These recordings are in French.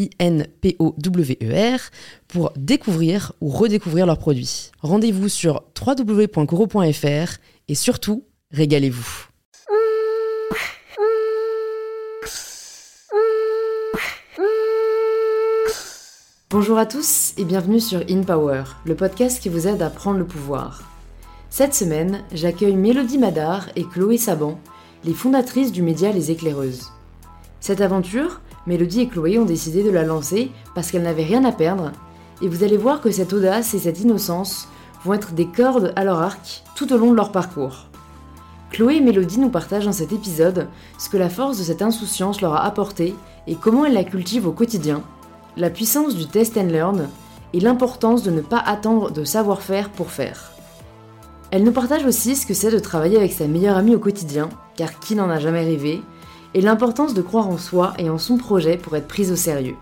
I-N-P-O-W-E-R, pour découvrir ou redécouvrir leurs produits. Rendez-vous sur www.coro.fr et surtout, régalez-vous. Bonjour à tous et bienvenue sur In Power, le podcast qui vous aide à prendre le pouvoir. Cette semaine, j'accueille Mélodie Madar et Chloé Saban, les fondatrices du média Les Éclaireuses. Cette aventure, Mélodie et Chloé ont décidé de la lancer parce qu'elles n'avaient rien à perdre, et vous allez voir que cette audace et cette innocence vont être des cordes à leur arc tout au long de leur parcours. Chloé et Mélodie nous partagent dans cet épisode ce que la force de cette insouciance leur a apporté et comment elles la cultivent au quotidien, la puissance du test and learn et l'importance de ne pas attendre de savoir-faire pour faire. Elles nous partagent aussi ce que c'est de travailler avec sa meilleure amie au quotidien, car qui n'en a jamais rêvé, et l'importance de croire en soi et en son projet pour être prise au sérieux.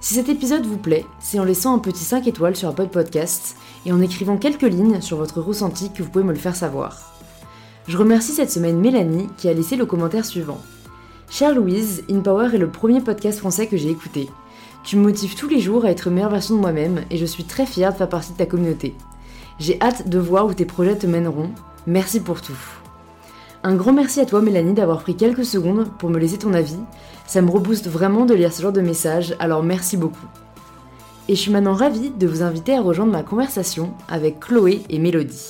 Si cet épisode vous plaît, c'est en laissant un petit 5 étoiles sur Apple Podcasts et en écrivant quelques lignes sur votre ressenti que vous pouvez me le faire savoir. Je remercie cette semaine Mélanie qui a laissé le commentaire suivant. Chère Louise, InPower est le premier podcast français que j'ai écouté. Tu me motives tous les jours à être meilleure version de moi-même et je suis très fière de faire partie de ta communauté. J'ai hâte de voir où tes projets te mèneront. Merci pour tout. Un grand merci à toi Mélanie d'avoir pris quelques secondes pour me laisser ton avis. Ça me rebooste vraiment de lire ce genre de messages, alors merci beaucoup. Et je suis maintenant ravie de vous inviter à rejoindre ma conversation avec Chloé et Mélodie.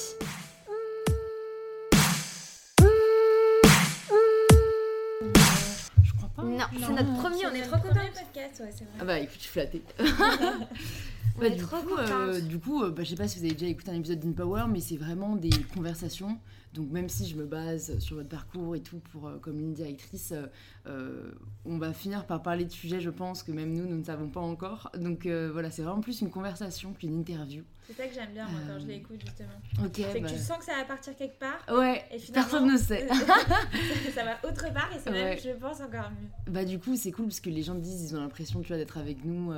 Je crois pas. Non, c'est notre premier, on est trop contents. podcast, ouais, c'est vrai. Ah bah écoute, je suis flattée. On Bah, est du, trop coup, euh, du coup, euh, bah, je sais pas si vous avez déjà écouté un épisode d'InPower, mais c'est vraiment des conversations. Donc même si je me base sur votre parcours et tout pour euh, comme ligne directrice, euh, euh, on va finir par parler de sujets, je pense, que même nous, nous ne savons pas encore. Donc euh, voilà, c'est vraiment plus une conversation qu'une interview. C'est ça que j'aime bien, moi, quand je l'écoute, justement. Ok. C'est que bah, tu sens que ça va partir quelque part. Ouais, Et finalement, personne ne sait. ça va autre part et c'est même, Ouais. je pense, encore mieux. Bah du coup c'est cool parce que les gens disent ils ont l'impression tu vois d'être avec nous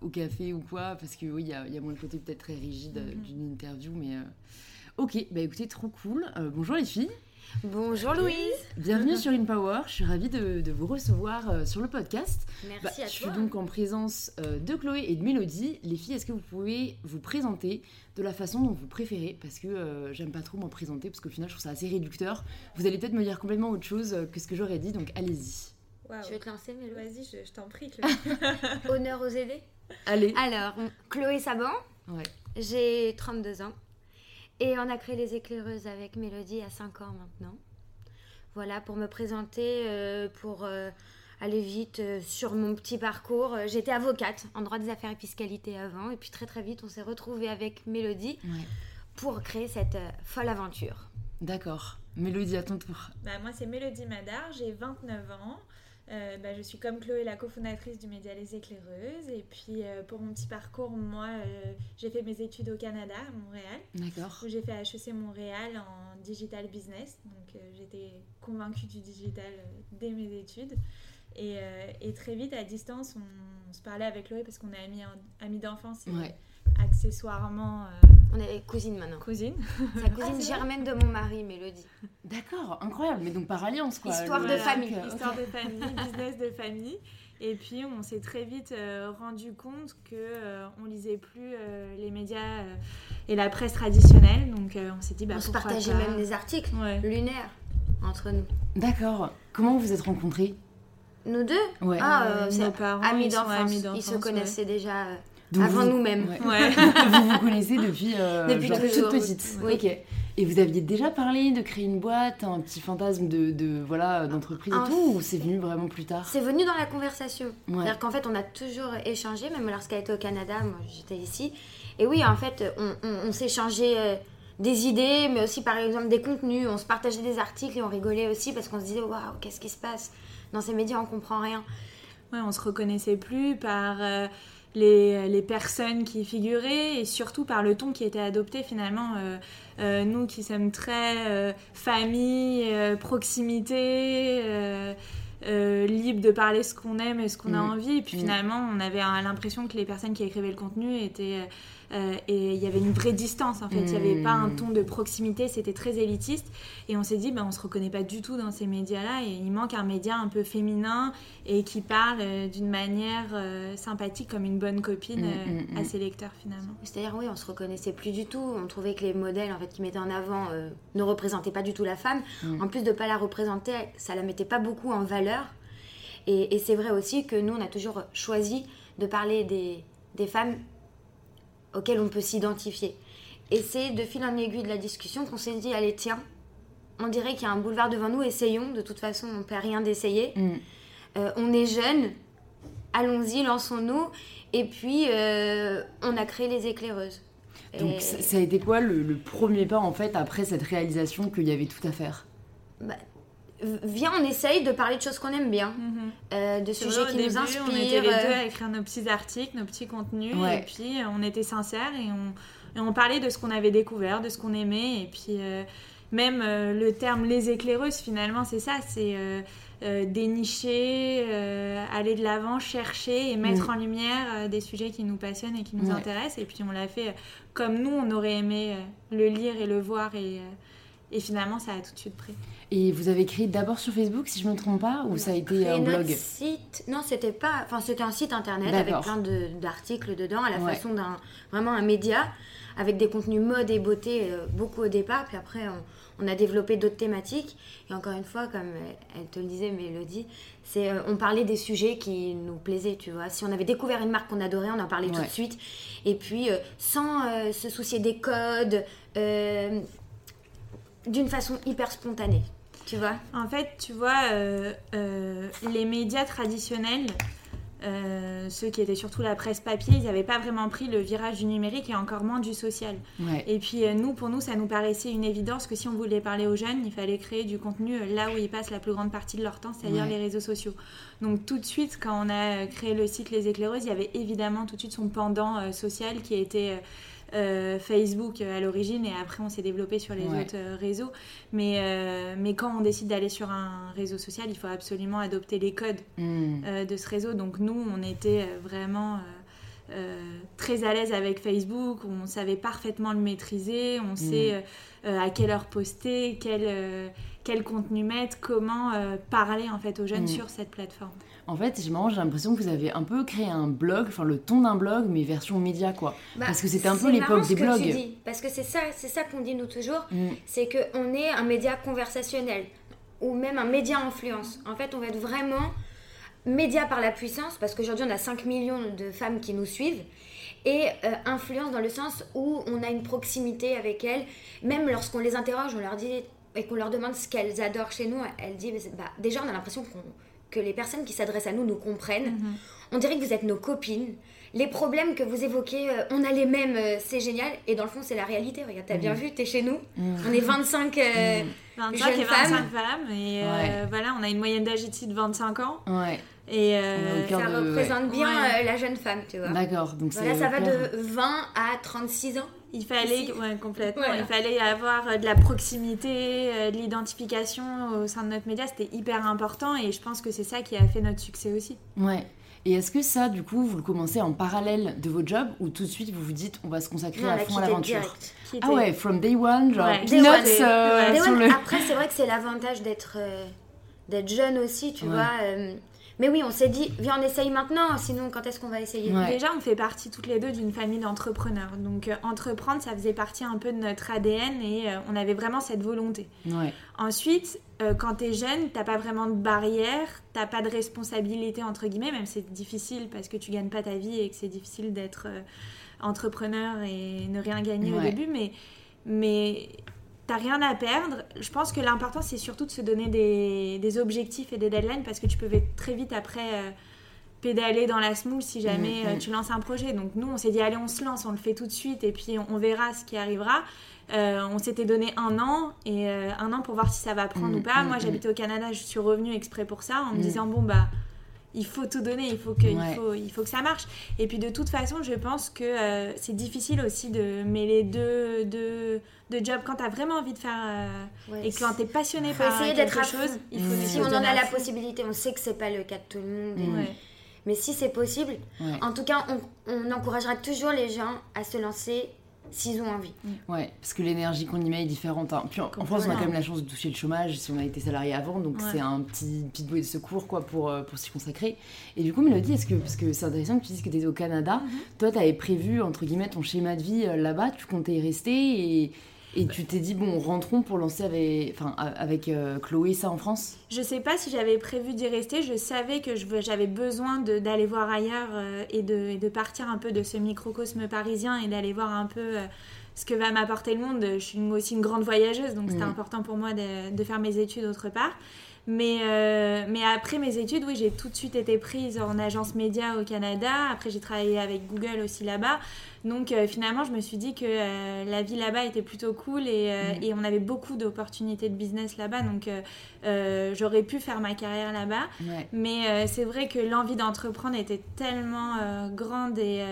au café ou quoi parce que oui il y a, il y a moins le côté peut-être très rigide Mhm. d'une interview mais ok bah écoutez trop cool Euh, bonjour les filles Bonjour Louise. bienvenue sur InPower je suis ravie de, de vous recevoir euh, sur le podcast Merci Bah, à je suis toi. donc en présence euh, de Chloé et de Mélodie les filles est-ce que vous pouvez vous présenter de la façon dont vous préférez? Parce que euh, j'aime pas trop m'en présenter parce qu'au final je trouve ça assez réducteur vous allez peut-être me dire complètement autre chose euh, que ce que j'aurais dit donc allez-y Waouh. Je vais te lancer, Mélo. Vas-y, je, je t'en prie, Chloé. Honneur aux aidés. allez Alors, Chloé Saban, ouais j'ai 32 ans. Et on a créé les éclaireuses avec Mélodie à 5 ans maintenant. Voilà, pour me présenter, euh, pour euh, aller vite euh, sur mon petit parcours. J'étais avocate en droit des affaires et fiscalité avant. Et puis très très vite, on s'est retrouvés avec Mélodie ouais pour créer cette euh, folle aventure. D'accord. Mélodie, à ton tour. Bah, moi, c'est Mélodie Madar, j'ai 29 ans. Euh, bah, je suis comme Chloé, la cofondatrice du média Les Éclaireuses. Et puis, euh, pour mon petit parcours, moi, euh, j'ai fait mes études au Canada, à Montréal. D'accord. où j'ai fait HEC Montréal en digital business. Donc j'étais convaincue du digital dès mes études. Et, et très vite, à distance, on, on se parlait avec Chloé parce qu'on est amis, en- amis d'enfance et Ouais. Accessoirement euh, On est cousines maintenant. C'est la cousine Ah, c'est vrai germaine de mon mari, Mélodie. D'accord, incroyable. Mais donc par alliance, quoi. Histoire de Le- famille. Histoire de famille, business de famille. Et puis on s'est très vite euh, rendu compte que euh, on lisait plus euh, les médias euh, et la presse traditionnelle. Donc euh, on s'est dit bah on se partageait pas. même des articles Ouais. lunaires entre nous. D'accord. Comment vous vous êtes rencontrés? Nous deux? Ouais. Ah, nos c'est parents, amis ils d'enfance. amis Ils se connaissaient déjà. Avant nous-mêmes. Ouais. vous vous connaissez depuis, euh, depuis genre, toute petite. Oui. Et vous aviez déjà parlé de créer une boîte, un petit fantasme de, de voilà d'entreprise En et tout, ou c'est venu vraiment plus tard? C'est venu dans la conversation. Ouais. C'est-à-dire qu'en fait, on a toujours échangé, même lorsqu'elle était au Canada, moi j'étais ici. Et oui, en fait, on, on, on s'échangeait euh, des idées, mais aussi par exemple des contenus. On se partageait des articles et on rigolait aussi parce qu'on se disait waouh, qu'est-ce qui se passe? Dans ces médias, on comprend rien. Ouais, on se reconnaissait plus par euh, les, les personnes qui figuraient et surtout par le ton qui était adopté finalement. Euh, euh, nous qui sommes très euh, famille, proximité, libre de parler ce qu'on aime et ce qu'on a Mm. envie. Et puis Mm. finalement, on avait l'impression que les personnes qui écrivaient le contenu étaient. Euh, et il y avait une vraie distance en fait. Il n'y avait pas un Mm. ton de proximité, c'était très élitiste. Et on s'est dit, ben, on se reconnaît pas du tout dans ces médias-là. Et il manque un média un peu féminin et qui parle euh, d'une manière euh, sympathique comme une bonne copine à ses lecteurs finalement. C'est-à-dire, oui, on se reconnaissait plus du tout. On trouvait que les modèles en fait, qui mettaient en avant euh, ne représentaient pas du tout la femme. Mm. En plus de pas la représenter, ça la mettait pas beaucoup en valeur. Et, et c'est vrai aussi que nous, on a toujours choisi de parler des, des femmes auxquelles on peut s'identifier. Et c'est de fil en aiguille de la discussion qu'on s'est dit, allez, tiens, on dirait qu'il y a un boulevard devant nous, essayons. De toute façon, on ne perd rien d'essayer. Mm. Euh, on est jeunes, allons-y, lançons-nous. Et puis, euh, on a créé les éclaireuses. Donc Et- ça a été quoi le, le premier pas en fait après cette réalisation qu'il y avait tout à faire? Bah, viens, on essaye de parler de choses qu'on aime bien, euh, de sujets vrai, qui début, nous inspirent. On était les deux euh, à écrire nos petits articles, nos petits contenus, Ouais. et puis euh, on était sincères et on, et on parlait de ce qu'on avait découvert, de ce qu'on aimait, et puis euh, même euh, le terme les éclaireuses, finalement, c'est ça, c'est dénicher, aller de l'avant, chercher et mettre Mm. en lumière des sujets qui nous passionnent et qui nous Ouais. intéressent, et puis on l'a fait comme nous, on aurait aimé le lire et le voir, et, et finalement, ça a tout de suite pris. Et vous avez créé d'abord sur Facebook si je me trompe pas ou ça a été un notre blog site. Non, c'était pas. Enfin, c'était un site internet avec plein de- d'articles dedans, à la Ouais. façon d'un vraiment un média, avec des contenus mode et beauté euh, beaucoup au départ. Puis après, on, on a développé d'autres thématiques. Et encore une fois, comme elle te le disait, Mélodie, c'est euh, on parlait des sujets qui nous plaisaient, tu vois. Si on avait découvert une marque qu'on adorait, on en parlait tout de suite. Et puis, euh, sans euh, se soucier des codes, euh, d'une façon hyper spontanée, tu vois. En fait, tu vois, euh, euh, les médias traditionnels, euh, ceux qui étaient surtout la presse papier, ils n'avaient pas vraiment pris le virage du numérique et encore moins du social. Ouais. Et puis euh, nous, pour nous, ça nous paraissait une évidence que si on voulait parler aux jeunes, il fallait créer du contenu là où ils passent la plus grande partie de leur temps, c'est-à-dire Ouais. les réseaux sociaux. Donc tout de suite, quand on a créé le site Les Éclaireuses, il y avait évidemment tout de suite son pendant euh, social qui était euh, Facebook euh, à l'origine et après on s'est développé sur les Ouais. autres euh, réseaux. Mais, euh, mais quand on décide d'aller sur un réseau social, il faut absolument adopter les codes Mm. euh, de ce réseau. Donc nous, on était vraiment euh, très à l'aise avec Facebook, on savait parfaitement le maîtriser, on sait euh, euh, à quelle heure poster, quel, quel contenu mettre, comment parler en fait aux jeunes Mm. sur cette plateforme. En fait, j'ai l'impression que vous avez un peu créé un blog, enfin le ton d'un blog, mais version média quoi. Bah, Parce que c'était un peu l'époque des que blogs. tu dis, parce que c'est ça, c'est ça qu'on dit nous toujours, Mm. c'est qu'on est un média conversationnel ou même un média influence. En fait, on va être vraiment média par la puissance, parce qu'aujourd'hui on a 5 millions de femmes qui nous suivent, et euh, influence dans le sens où on a une proximité avec elles. Même lorsqu'on les interroge, on leur dit et qu'on leur demande ce qu'elles adorent chez nous, elles disent bah, déjà on a l'impression qu'on- que les personnes qui s'adressent à nous nous comprennent. On dirait que vous êtes nos copines. Les problèmes que vous évoquez, euh, on a les mêmes, euh, c'est génial. Et dans le fond, c'est la réalité. Regarde, t'as bien vu, t'es chez nous. Mm. On est 25. euh, 25 Jeunes et 25 femmes. femmes, et euh, Ouais. voilà, on a une moyenne d'âge ici de 25 ans. Ouais, Et euh, ça de- ouais. représente bien Ouais. euh, la jeune femme, tu vois. d'accord. Donc Voilà, ça va de 20 à 36 ans. Il fallait, ouais, complètement. Voilà. Il fallait avoir euh, de la proximité, euh, de l'identification au sein de notre média. C'était hyper important et je pense que c'est ça qui a fait notre succès aussi. Ouais. Et est-ce que ça, du coup, vous le commencez en parallèle de votre job ou tout de suite vous vous dites on va se consacrer Non, à fond à l'aventure Ah ouais, from day one, genre Ouais. Day one. euh, Ouais. Ouais, le. Après, c'est vrai que c'est l'avantage d'être euh, d'être jeune aussi, tu Ouais. vois. euh, Mais oui, on s'est dit, viens, on essaye maintenant, sinon quand est-ce qu'on va essayer? Ouais. Déjà, on fait partie toutes les deux d'une famille d'entrepreneurs. Donc, euh, entreprendre, ça faisait partie un peu de notre ADN et euh, on avait vraiment cette volonté. Ouais. Ensuite, euh, quand t'es jeune, t'as pas vraiment de barrière, t'as pas de responsabilité, entre guillemets, même si c'est difficile parce que tu gagnes pas ta vie et que c'est difficile d'être euh, entrepreneur et ne rien gagner au début, mais, mais t'as rien à perdre. Je pense que l'important, c'est surtout de se donner des, des objectifs et des deadlines parce que tu peux très vite après euh, pédaler dans la semoule si jamais Mhm. euh, tu lances un projet. Donc nous, on s'est dit, allez, on se lance, on le fait tout de suite et puis on, on verra ce qui arrivera. Euh, on s'était donné un an et un an pour voir si ça va prendre Mhm, ou pas. Moi, j'habitais au Canada, je suis revenue exprès pour ça en me disant, bon, bah il faut tout donner, il faut que, il faut, il faut que ça marche. Et puis de toute façon, je pense que euh, c'est difficile aussi de mêler deux, deux, deux jobs quand tu as vraiment envie de faire euh, Ouais, et quand tu es passionné faut par essayer quelque chose. Il faut Si on en a la possibilité, on sait que c'est pas le cas de tout le monde. et-. Ouais. Mais si c'est possible, Ouais. en tout cas, on, on encouragera toujours les gens à se lancer s'ils ont envie. Ouais, parce que l'énergie qu'on y met est différente. hein. Puis en, en France, on a quand même la chance de toucher le chômage si on a été salarié avant, donc Ouais. c'est un petit petite bouée de secours quoi pour, euh, pour s'y consacrer. Et du coup, Mélodie, est-ce que parce que c'est intéressant que tu dises que tu étais au Canada, Mhm. toi, tu avais prévu entre guillemets ton schéma de vie euh, là-bas, tu comptais y rester et, et tu t'es dit bon, rentrons pour lancer avec, enfin, avec euh, Chloé ça en France? Je sais pas si j'avais prévu d'y rester. Je savais que j'avais besoin d'aller voir ailleurs euh, et, de, et de partir un peu de ce microcosme parisien et d'aller voir un peu euh, ce que va m'apporter le monde. Je suis aussi une grande voyageuse, donc c'était Mhm. important pour moi de, de faire mes études autre part. Mais, euh, mais après mes études, oui, j'ai tout de suite été prise en agence média au Canada. Après, j'ai travaillé avec Google aussi là-bas. Donc euh, finalement, je me suis dit que euh, la vie là-bas était plutôt cool et, Mhm. et on avait beaucoup d'opportunités de business là-bas. Donc j'aurais pu faire ma carrière là-bas. Ouais. Mais c'est vrai que l'envie d'entreprendre était tellement grande et,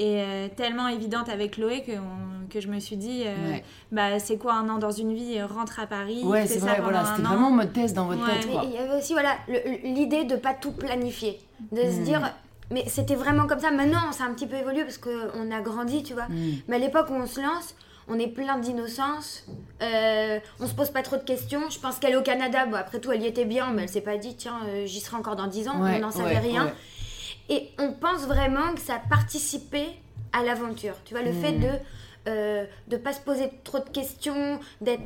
et euh, tellement évidente avec Chloé que, on- que je me suis dit, euh, Ouais. bah, c'est quoi un an dans une vie euh, Rentre à Paris. Ouais, c'est ça vrai, voilà, un c'était vraiment en mode test dans votre Ouais. tête il y avait aussi voilà l'idée de pas tout planifier, de se Mhm. dire mais c'était vraiment comme ça. Maintenant, ça a un petit peu évolué parce qu'on a grandi, tu vois. Mm. Mais à l'époque où on se lance, on est plein d'innocence, euh, on se pose pas trop de questions. Je pense qu'elle est au Canada, bon, après tout, elle y était bien, mais elle s'est pas dit tiens, euh, j'y serai encore dans 10 ans, Ouais, on n'en savait ouais, rien. ouais. Et on pense vraiment que ça a participé à l'aventure. Tu vois, le fait Mhm. de euh, de pas se poser trop de questions, d'être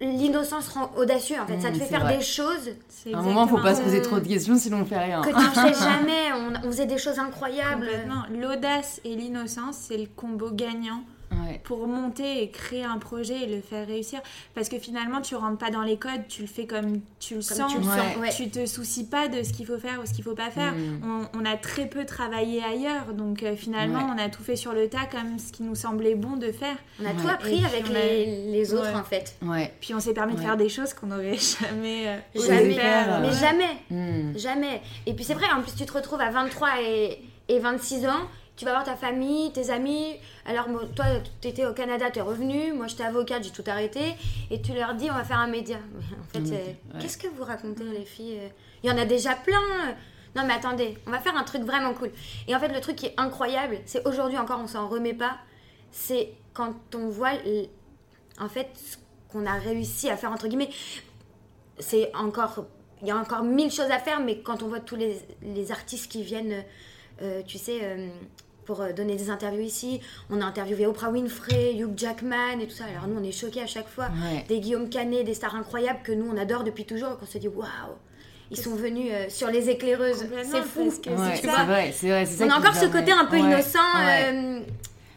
l'innocence rend audacieux en fait. ça te fait c'est faire vrai. des choses C'est À un moment, faut pas se poser Euh, trop de questions, sinon on fait rien. que tu ne fais jamais. On, on faisait des choses incroyables. Complètement. L'audace et l'innocence, c'est le combo gagnant. Pour monter et créer un projet et le faire réussir. Parce que finalement, tu rentres pas dans les codes, tu le fais comme tu le Comme sens. tu le Ouais. sens, ouais. Tu te soucies pas de ce qu'il faut faire ou ce qu'il faut pas faire. Mm. On, on a très peu travaillé ailleurs, donc euh, finalement, Ouais. on a tout fait sur le tas comme ce qui nous semblait bon de faire. On a Ouais. tout appris avec les, les autres Ouais. en fait. Ouais. Puis on s'est permis de faire des choses qu'on n'aurait jamais euh, Jamais. faire. euh, Mais Ouais. jamais. Mm. Jamais. Et puis c'est vrai, en plus tu te retrouves à 23 et, et 26 ans, tu vas voir ta famille, tes amis. Alors moi, toi, tu étais au Canada, tu es revenu, moi j'étais avocate, j'ai tout arrêté. Et tu leur dis, on va faire un média. Mais en fait, Un média, euh, ouais. qu'est-ce que vous racontez les filles euh? Il y en a déjà plein. Non mais attendez, on va faire un truc vraiment cool. Et en fait, le truc qui est incroyable, c'est aujourd'hui encore, on s'en remet pas, c'est quand on voit en fait ce qu'on a réussi à faire entre guillemets c'est encore il y a encore mille choses à faire mais quand on voit tous les, les artistes qui viennent euh, tu sais euh, pour euh, donner des interviews ici. On a interviewé Oprah Winfrey Hugh Jackman et tout ça. Alors nous on est choqués à chaque fois. Ouais. des Guillaume Canet des stars incroyables que nous on adore depuis toujours et qu'on se dit waouh. Ils sont venus euh, sur les éclaireuses. C'est fou. Ouais, c'est vrai, c'est vrai, c'est ça on a encore ce côté un peu Ouais, innocent ouais. euh,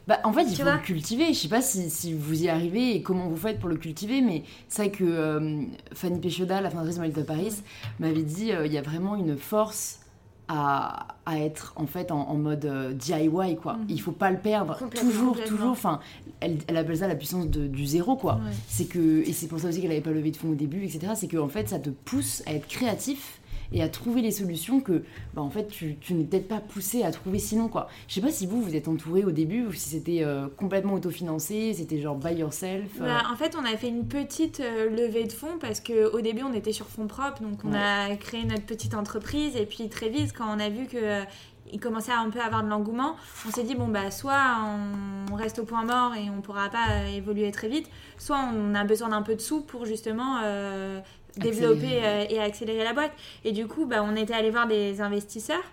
Bah, en fait, il faut vois. le cultiver. Je sais pas si, si vous y arrivez et comment vous faites pour le cultiver, mais c'est vrai que euh, Fanny Péchoda, la fondatrice de Paris, m'avait dit euh, il y a vraiment une force à, à être en fait en, en mode euh, DIY quoi. Mhm. Il faut pas le perdre. Toujours, toujours. Enfin, elle, elle appelle ça la puissance de- du zéro quoi. Ouais. C'est que et c'est pour ça aussi qu'elle avait pas levé de fonds au début, etc. C'est que en fait, ça te pousse à être créatif et à trouver les solutions que bah, en fait tu, tu n'es peut-être pas poussé à trouver sinon quoi. Je sais pas si vous vous êtes entouré au début ou si c'était euh, complètement autofinancé, c'était genre by yourself. euh, Bah, en fait, on a fait une petite euh, levée de fonds parce qu'au début, on était sur fonds propres. Donc, on Ouais. a créé notre petite entreprise. Et puis, très vite, quand on a vu que. il commençait à un peu avoir de l'engouement. On s'est dit, bon, bah, soit on reste au point mort et on pourra pas évoluer très vite, soit on a besoin d'un peu de sous pour justement euh, développer et accélérer la boîte. Et du coup, bah, on était allé voir des investisseurs.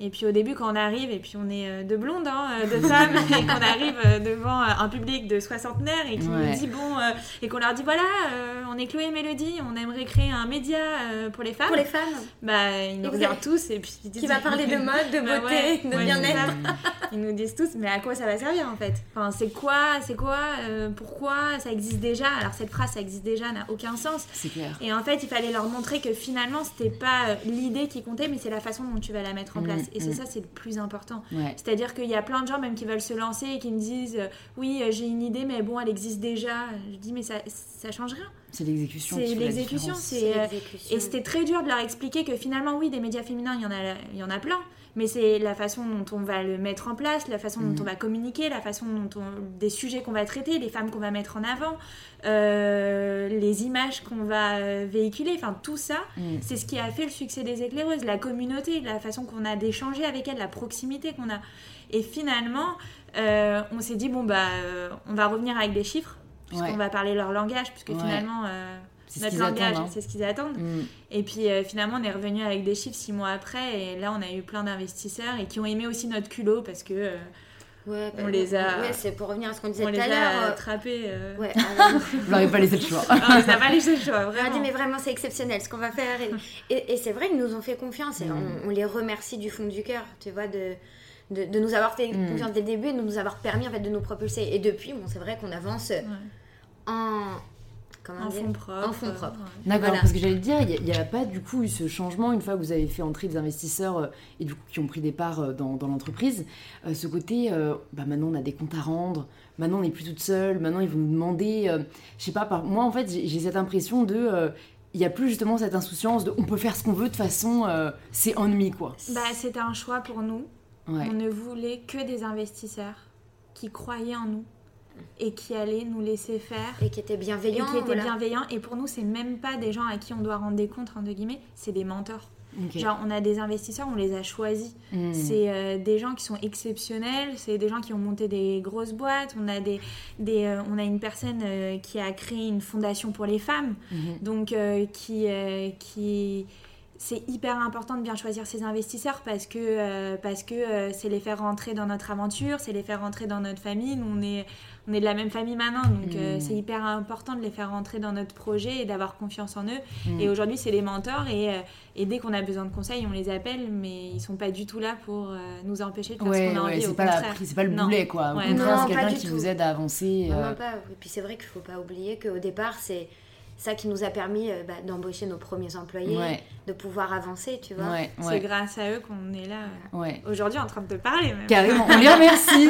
Et puis au début, quand on arrive, et puis on est euh, de blondes, hein, euh, de femmes, et qu'on arrive euh, devant un public de soixantenaires et qui nous dit bon, et qu'on leur dit voilà, on est Chloé et Mélodie, on aimerait créer un média pour les femmes. Pour les femmes Bah, ils nous regardent tous et puis ils disent. Qui va parler de mode, de bah beauté, de bien-être. Ils nous disent tous, mais à quoi ça va servir en fait? Enfin, c'est quoi, c'est quoi, pourquoi ça existe déjà? Alors cette phrase, ça existe déjà, n'a aucun sens. C'est clair. Et en fait, il fallait leur montrer que finalement, c'était pas l'idée qui comptait, mais c'est la façon dont tu vas la mettre en mm. Place. Et c'est mm. ça, c'est le plus important. C'est-à-dire qu'il y a plein de gens même qui veulent se lancer et qui me disent euh, oui, euh, j'ai une idée, mais bon, elle existe déjà. Je dis mais ça, ça change rien. C'est l'exécution. C'est l'exécution. Euh, et c'était très dur de leur expliquer que finalement, oui, des médias féminins, il y en a, il y en a plein mais c'est la façon dont on va le mettre en place, la façon dont mm. on va communiquer, la façon dont on, des sujets qu'on va traiter, les femmes qu'on va mettre en avant, euh, les images qu'on va euh, véhiculer, enfin tout ça, mm. c'est ce qui a fait le succès des éclaireuses, la communauté, la façon qu'on a d'échanger avec elles, la proximité qu'on a. Et finalement, euh, on s'est dit bon bah on va revenir avec des chiffres puisqu'on va parler leur langage, puisque finalement notre langage, hein. c'est ce qu'ils attendent. Mm. Et puis euh, finalement, on est revenu avec des chiffres six mois après, et là, on a eu plein d'investisseurs et qui ont aimé aussi notre culot parce que. Euh, ouais, on bah, les a. Ouais, c'est pour revenir à ce qu'on disait tout à l'heure. On les a attrapés. Euh... Ouais, Vous n'avez pas laissé le choix. on les a pas laissé le choix, vraiment. On a dit, mais vraiment, c'est exceptionnel ce qu'on va faire. Et, et, c'est vrai, ils nous ont fait confiance et mm. on, les remercie du fond du cœur, tu vois, de. De, de, nous avoir fait mm. confiance dès le début et de nous avoir permis en fait, de nous propulser. Et depuis, bon, c'est vrai qu'on avance en, en fond propre. En fond propre. D'accord, parce que j'allais te dire, il n'y a, pas du coup eu ce changement une fois que vous avez fait entrer des investisseurs euh, et du coup qui ont pris des parts euh, dans, dans l'entreprise. Euh, ce côté, bah maintenant on a des comptes à rendre, maintenant on n'est plus toute seule, maintenant ils vont nous demander, je sais pas, par... moi en fait j'ai cette impression de il n'y a plus justement cette insouciance de on peut faire ce qu'on veut de façon c'est ennemi quoi. Bah c'était un choix pour nous. On ne voulait que des investisseurs qui croyaient en nous et qui allait nous laisser faire. Et qui était bienveillant. Et qui était bienveillant. Et pour nous, c'est même pas des gens à qui on doit rendre des comptes, entre guillemets, c'est des mentors. Genre, on a des investisseurs, on les a choisis. Hmm. C'est euh, des gens qui sont exceptionnels, c'est des gens qui ont monté des grosses boîtes. On a, des, des euh, on a une personne euh, qui a créé une fondation pour les femmes, hmm. donc qui, qui c'est hyper important de bien choisir ses investisseurs parce que parce que c'est les faire rentrer dans notre aventure, c'est les faire rentrer dans notre famille. Nous, on est on est de la même famille maintenant, donc euh, mm. c'est hyper important de les faire rentrer dans notre projet et d'avoir confiance en eux. Mm. Et aujourd'hui, c'est les mentors et, euh, et dès qu'on a besoin de conseils, on les appelle, mais ils sont pas du tout là pour euh, nous empêcher de faire ce qu'on a envie. C'est pas, pas le boulet, quoi. Au contraire, c'est quelqu'un qui vous aide à avancer. Non, pas. Et puis c'est vrai qu'il faut pas oublier qu'au départ, c'est ça qui nous a permis euh, bah, d'embaucher nos premiers employés, de pouvoir avancer, tu vois. c'est grâce à eux qu'on est là euh, aujourd'hui en train de te parler. Même. Carrément, on les remercie.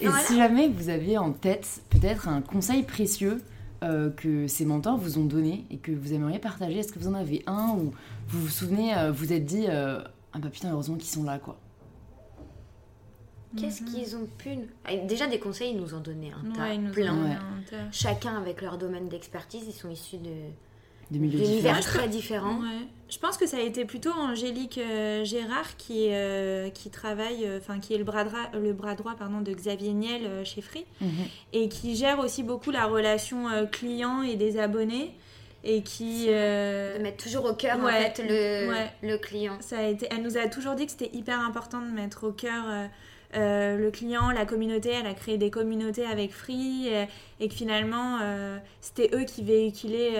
Et si jamais vous aviez en tête peut-être un conseil précieux euh, que ces mentors vous ont donné et que vous aimeriez partager, est-ce que vous en avez un ou vous vous souvenez, vous vous êtes dit, ah bah putain, heureusement qu'ils sont là, quoi. Qu'est-ce mhm. qu'ils ont pu. Ah, déjà, des conseils, ils nous ont donné un tas, plein. Chacun avec leur domaine d'expertise, ils sont issus de. D'univers très différents. Je pense que ça a été plutôt Angélique euh, Gérard qui, euh, qui travaille, euh, enfin qui est le bras, droit, le bras droit pardon, de Xavier Niel chez Free mhm. et qui gère aussi beaucoup la relation client et des abonnés et qui de mettre toujours au cœur en fait, le, le client. Ça a été, elle nous a toujours dit que c'était hyper important de mettre au cœur euh, le client, la communauté, elle a créé des communautés avec Free euh, et, que finalement euh, c'était eux qui véhiculaient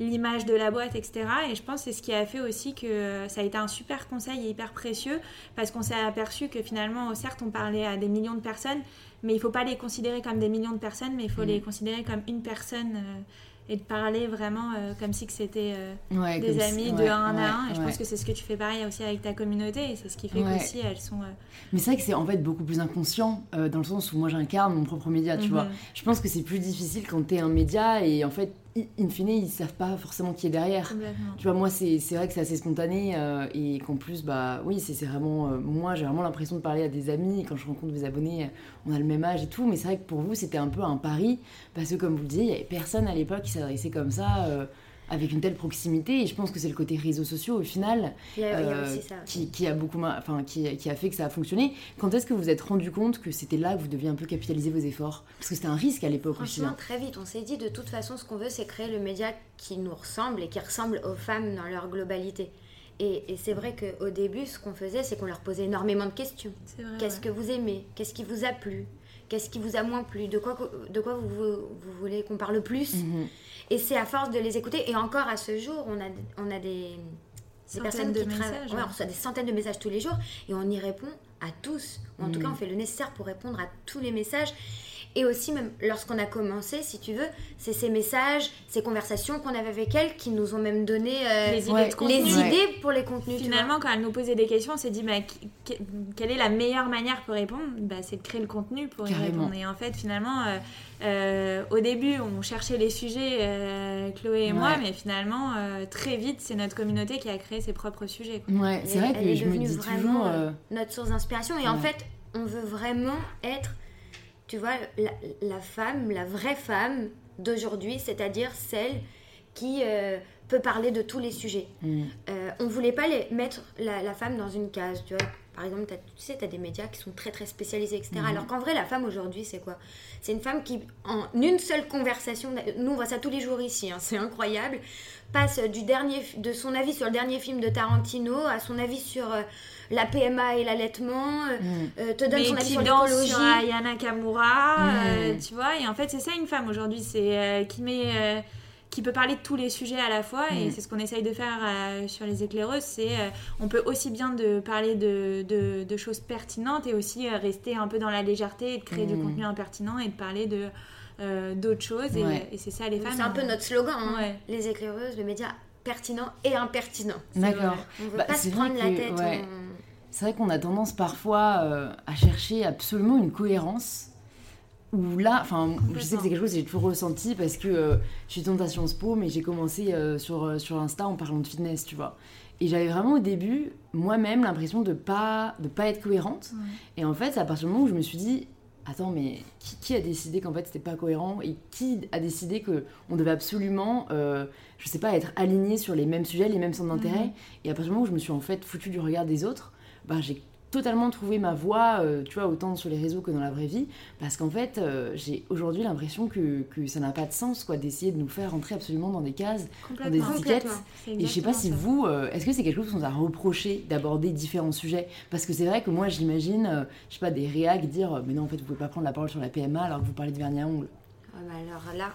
l'image de la boîte, etc. Et je pense que c'est ce qui a fait aussi que ça a été un super conseil et hyper précieux parce qu'on s'est aperçu que finalement, certes, on parlait à des millions de personnes, mais il ne faut pas les considérer comme des millions de personnes, mais il faut mmh. les considérer comme une personne et de parler vraiment euh, comme si que c'était euh, des amis de un à un. Et je pense que c'est ce que tu fais pareil aussi avec ta communauté et c'est ce qui fait qu'aussi elles sont. Euh, Mais c'est vrai que c'est en fait beaucoup plus inconscient dans le sens où moi j'incarne mon propre média, tu vois. Mhm. Je pense que c'est plus difficile quand tu es un média et en fait in fine, ils savent pas forcément qui est derrière. Tu vois, moi, c'est vrai que c'est assez spontané euh, et qu'en plus, bah oui, c'est vraiment. Euh, moi, j'ai vraiment l'impression de parler à des amis. Quand je rencontre des abonnés, on a le même âge et tout. Mais c'est vrai que pour vous, c'était un peu un pari parce que, comme vous le disiez, il y avait personne à l'époque qui s'adressait comme ça. Euh, avec une telle proximité. Et je pense que c'est le côté réseaux sociaux au final a- a ça. qui, qui a beaucoup, ma- enfin qui, qui a fait que ça a fonctionné. Quand est-ce que vous vous êtes rendu compte que c'était là que vous deviez un peu capitaliser vos efforts? Parce que c'était un risque à l'époque aussi. Franchement, hein. très vite, on s'est dit de toute façon, ce qu'on veut, c'est créer le média qui nous ressemble et qui ressemble aux femmes dans leur globalité. Et, et c'est vrai qu'au début, ce qu'on faisait, c'est qu'on leur posait énormément de questions. C'est vrai. Qu'est-ce ouais. que vous aimez? Qu'est-ce qui vous a plu? Qu'est-ce qui vous a moins plu? De quoi, de quoi vous, vous, vous voulez qu'on parle plus? Mhm. Et c'est à force de les écouter. Et encore à ce jour, on a, on a des, des Centaines personnes de qui travaillent. ouais, on reçoit des centaines de messages tous les jours et on y répond à tous. Ou en tout cas, on fait le nécessaire pour répondre à tous les messages. Et aussi, même lorsqu'on a commencé, si tu veux, c'est ces messages, ces conversations qu'on avait avec elles qui nous ont même donné euh, Les idées Ouais, de contenu. les Ouais. idées pour les contenus. Finalement, quand elle nous posait des questions, on s'est dit bah, quelle est la meilleure manière pour répondre? Bah, C'est de créer le contenu pour y répondre. Et en fait, finalement, euh, euh, au début, on cherchait les sujets, euh, Chloé et moi, mais finalement, euh, très vite, c'est notre communauté qui a créé ses propres sujets. quoi. Ouais, c'est vrai elle que est je me devenue dis vraiment, toujours. notre source d'inspiration. Et en fait, on veut vraiment être, tu vois, la, la femme, la vraie femme d'aujourd'hui, c'est-à-dire celle qui euh, peut parler de tous les sujets. mm, Euh, on voulait pas les mettre la, la femme dans une case, tu vois. Par exemple, tu sais, tu as des médias qui sont très très spécialisés, etc. Mhm. Alors qu'en vrai, la femme aujourd'hui, c'est quoi? C'est une femme qui, en une seule conversation, nous on voit ça tous les jours ici, hein, c'est incroyable, passe du dernier, de son avis sur le dernier film de Tarantino à son avis sur euh, la PMA et l'allaitement, euh, mm. euh, te donne mais son avis sur l'écologie. Ayana Kamura, Mm. tu vois. Et en fait, c'est ça une femme aujourd'hui, c'est qui met, qui peut parler de tous les sujets à la fois. Et Mm. c'est ce qu'on essaye de faire euh, sur les éclaireuses. C'est, euh, on peut aussi bien de parler de, de, de choses pertinentes et aussi euh, rester un peu dans la légèreté et de créer du Mm. contenu impertinent et de parler de euh, d'autres choses. Et, Ouais. et c'est ça les femmes. C'est un peu notre slogan, hein. Ouais. les éclaireuses, le média pertinent et impertinent. D'accord. On veut Bah, pas c'est se prendre la tête. ouais. on- C'est vrai qu'on a tendance parfois euh, à chercher absolument une cohérence. Où là, enfin, je sais que c'est quelque chose que j'ai toujours ressenti parce que euh, je suis étudiante à Sciences Po, mais j'ai commencé euh, sur, euh, sur Insta en parlant de fitness, tu vois. Et j'avais vraiment au début, moi-même, l'impression de pas, de pas être cohérente. Ouais. Et en fait, c'est à partir du moment où je me suis dit, attends, mais qui, qui a décidé qu'en fait c'était pas cohérent et qui a décidé que on devait absolument, euh, je sais pas, être aligné sur les mêmes sujets, les mêmes centres d'intérêt? Mhm. Et à partir du moment où je me suis en fait foutu du regard des autres, bah, j'ai totalement trouvé ma voie, euh, tu vois, autant sur les réseaux que dans la vraie vie, parce qu'en fait, euh, j'ai aujourd'hui l'impression que, que ça n'a pas de sens, quoi, d'essayer de nous faire rentrer absolument dans des cases, dans des étiquettes. Et je sais pas si ça. vous, euh, est-ce que c'est quelque chose qu'on a reproché d'aborder différents sujets? Parce que c'est vrai que moi, j'imagine, je sais pas, des réacs dire, mais non, en fait, vous pouvez pas prendre la parole sur la PMA alors que vous parlez de vernis à ongles. Ouais, bah alors là,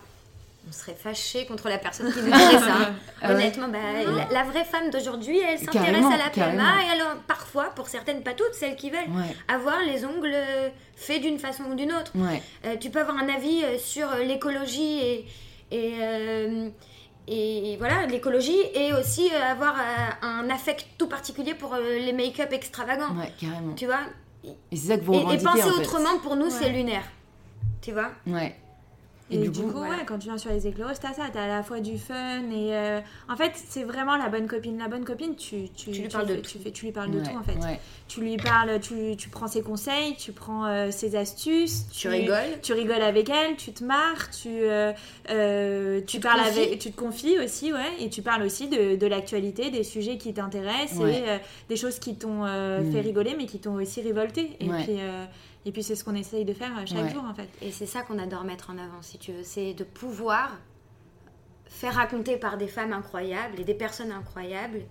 on serait fâché contre la personne qui nous dirait ça. Ah. Honnêtement, bah, la, la vraie femme d'aujourd'hui, elle s'intéresse à la PMA et alors parfois, pour certaines, pas toutes, celles qui veulent, Ouais, avoir les ongles euh, faits d'une façon ou d'une autre. ouais, Euh, tu peux avoir un avis euh, sur l'écologie et, et, euh, et voilà, l'écologie et aussi euh, avoir euh, un affect tout particulier pour euh, les make-up extravagants. ouais, carrément. Tu vois? Et c'est ça que vous et, et revendiquez, penser en fait. autrement, pour nous, c'est lunaire. Tu vois? Ouais. Et, du, coup, voilà. ouais, quand tu viens sur les éclaireuses, t'as ça, t'as à la fois du fun et euh, en fait, c'est vraiment la bonne copine. La bonne copine, tu, tu, Tu lui parles de tout. tu, fais, tu lui parles de Ouais, tout en fait. ouais. Tu lui parles, tu, tu prends ses conseils, tu prends euh, ses astuces, Tu rigoles. tu rigoles avec elle, tu te marres, tu, euh, tu, parles confies. avec, tu te confies aussi, ouais, et tu parles aussi de, de l'actualité, des sujets qui t'intéressent Ouais. et des choses qui t'ont euh, Mm. fait rigoler, mais qui t'ont aussi révolté. Et puis, et puis c'est ce qu'on essaye de faire euh, chaque Ouais. jour en fait. Et c'est ça qu'on adore mettre en avant, si tu veux. C'est de pouvoir faire raconter par des femmes incroyables et des personnes incroyables,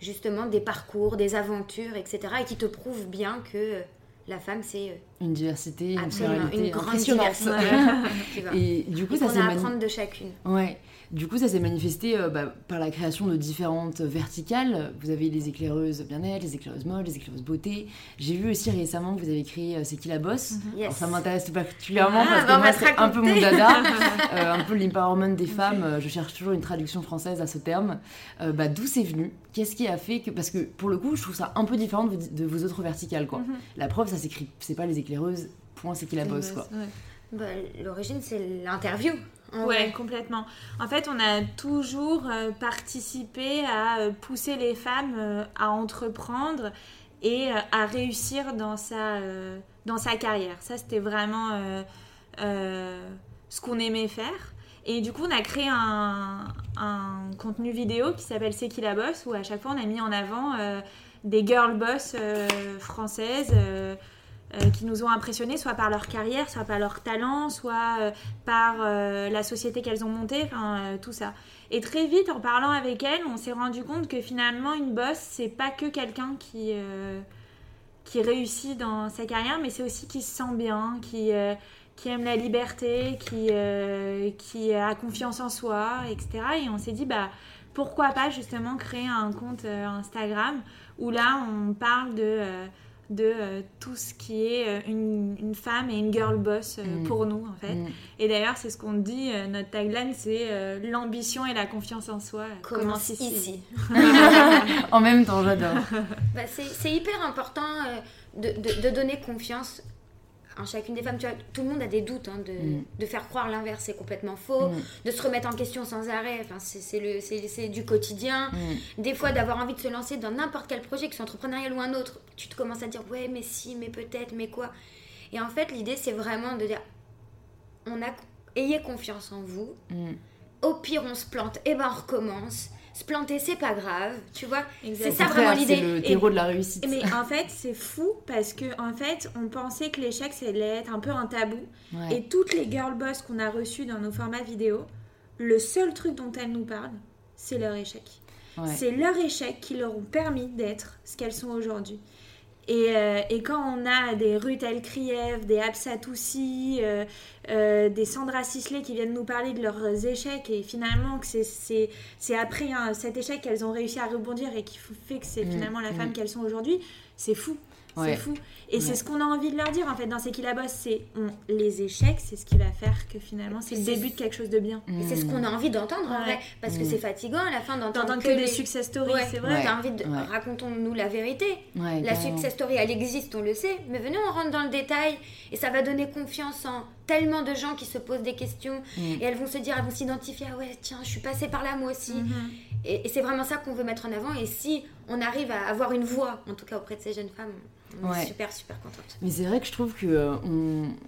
justement, des parcours, des aventures, etc. Et qui te prouvent bien que la femme, c'est euh, Une diversité, une une grande diversité. Et du coup, Et ça a à apprendre de chacune. Ouais. Du coup, ça s'est manifesté euh, bah, par la création de différentes verticales. Vous avez les éclaireuses bien-être, les éclaireuses mode, les éclaireuses beauté. J'ai vu aussi récemment que vous avez créé euh, C'est qui la bosse Yes. ça m'intéresse particulièrement Ah, parce bah, que te c'est un peu mon dada. Euh, un peu l'empowerment des femmes. Euh, Je cherche toujours une traduction française à ce terme. Bah, D'où c'est venu? Qu'est-ce qui a fait que. Parce que pour le coup, je trouve ça un peu différent de vos, de vos autres verticales. Quoi. Mhm. La preuve, ça s'écrit. C'est pas les éclaireuses, point, c'est qui la bosse. Quoi. Ouais. Bah, L'origine, c'est l'interview. En Ouais, complètement. En fait, on a toujours euh, participé à euh, pousser les femmes euh, à entreprendre et à réussir dans sa, dans sa carrière. Ça, c'était vraiment ce qu'on aimait faire. Et du coup, on a créé un, un contenu vidéo qui s'appelle C'est qui la boss, où à chaque fois on a mis en avant des girl boss françaises. Qui nous ont impressionnés, soit par leur carrière, soit par leur talent, soit par la société qu'elles ont montée, enfin tout ça. Et très vite, en parlant avec elles, on s'est rendu compte que finalement, une boss, c'est pas que quelqu'un qui, qui réussit dans sa carrière, mais c'est aussi qui se sent bien, qui, euh, qui aime la liberté, qui, euh, qui a confiance en soi, etc. Et on s'est dit, bah, pourquoi pas justement créer un compte euh, Instagram où là, on parle de de euh, tout ce qui est euh, une, femme et une girl boss euh, mm. pour nous en fait. Mm. Et d'ailleurs c'est ce qu'on dit, notre tagline c'est l'ambition et la confiance en soi commence ici. en même temps j'adore. Bah, c'est hyper important de, de, donner confiance chacune des femmes. Tu vois, tout le monde a des doutes hein, de, mm. de, faire croire l'inverse, c'est complètement faux. Mm. De se remettre en question sans arrêt, enfin, c'est du quotidien. Mm. Des fois, d'avoir envie de se lancer dans n'importe quel projet, que ce soit entrepreneurial ou un autre, tu te commences à dire ouais, mais si, mais peut-être, mais quoi. Et en fait, l'idée, c'est vraiment de dire on a, ayez confiance en vous. Au pire, on se plante, et ben on recommence se planter, c'est pas grave, tu vois. C'est ça vraiment l'idée. C'est le terreau de la réussite. Mais en fait, c'est fou parce que en fait, on pensait que l'échec, allait être un peu un tabou. Et toutes les girl boss qu'on a reçues dans nos formats vidéo, le seul truc dont elles nous parlent, c'est leur échec. C'est leur échec qui leur ont permis d'être ce qu'elles sont aujourd'hui. Euh, et, quand on a des Ruth Elkriev, des Absatoussi, euh, euh, des Sandra Sisley qui viennent nous parler de leurs échecs et finalement que c'est après cet échec qu'elles ont réussi à rebondir et qui fait que c'est mm. finalement la femme mm. qu'elles sont aujourd'hui, c'est fou. C'est fou. Et c'est ce qu'on a envie de leur dire en fait dans C'est qui la bosse, c'est les échecs, c'est ce qui va faire que finalement c'est le début de quelque chose de bien. Et c'est ce qu'on a envie d'entendre en vrai, parce que mm. c'est fatigant à la fin d'entendre que, des success stories, c'est vrai. T'as envie de racontons-nous la vérité. la success story, elle existe, on le sait, mais venez on rentre dans le détail et ça va donner confiance en tellement de gens qui se posent des questions mm. et elles vont se dire, elles vont s'identifier, ah ouais tiens, je suis passée par là moi aussi. Mm-hmm. Et, et c'est vraiment ça qu'on veut mettre en avant. Et si on arrive à avoir une voix, en tout cas auprès de ces jeunes femmes, super, super contente. Mais c'est vrai que je trouve qu'on euh,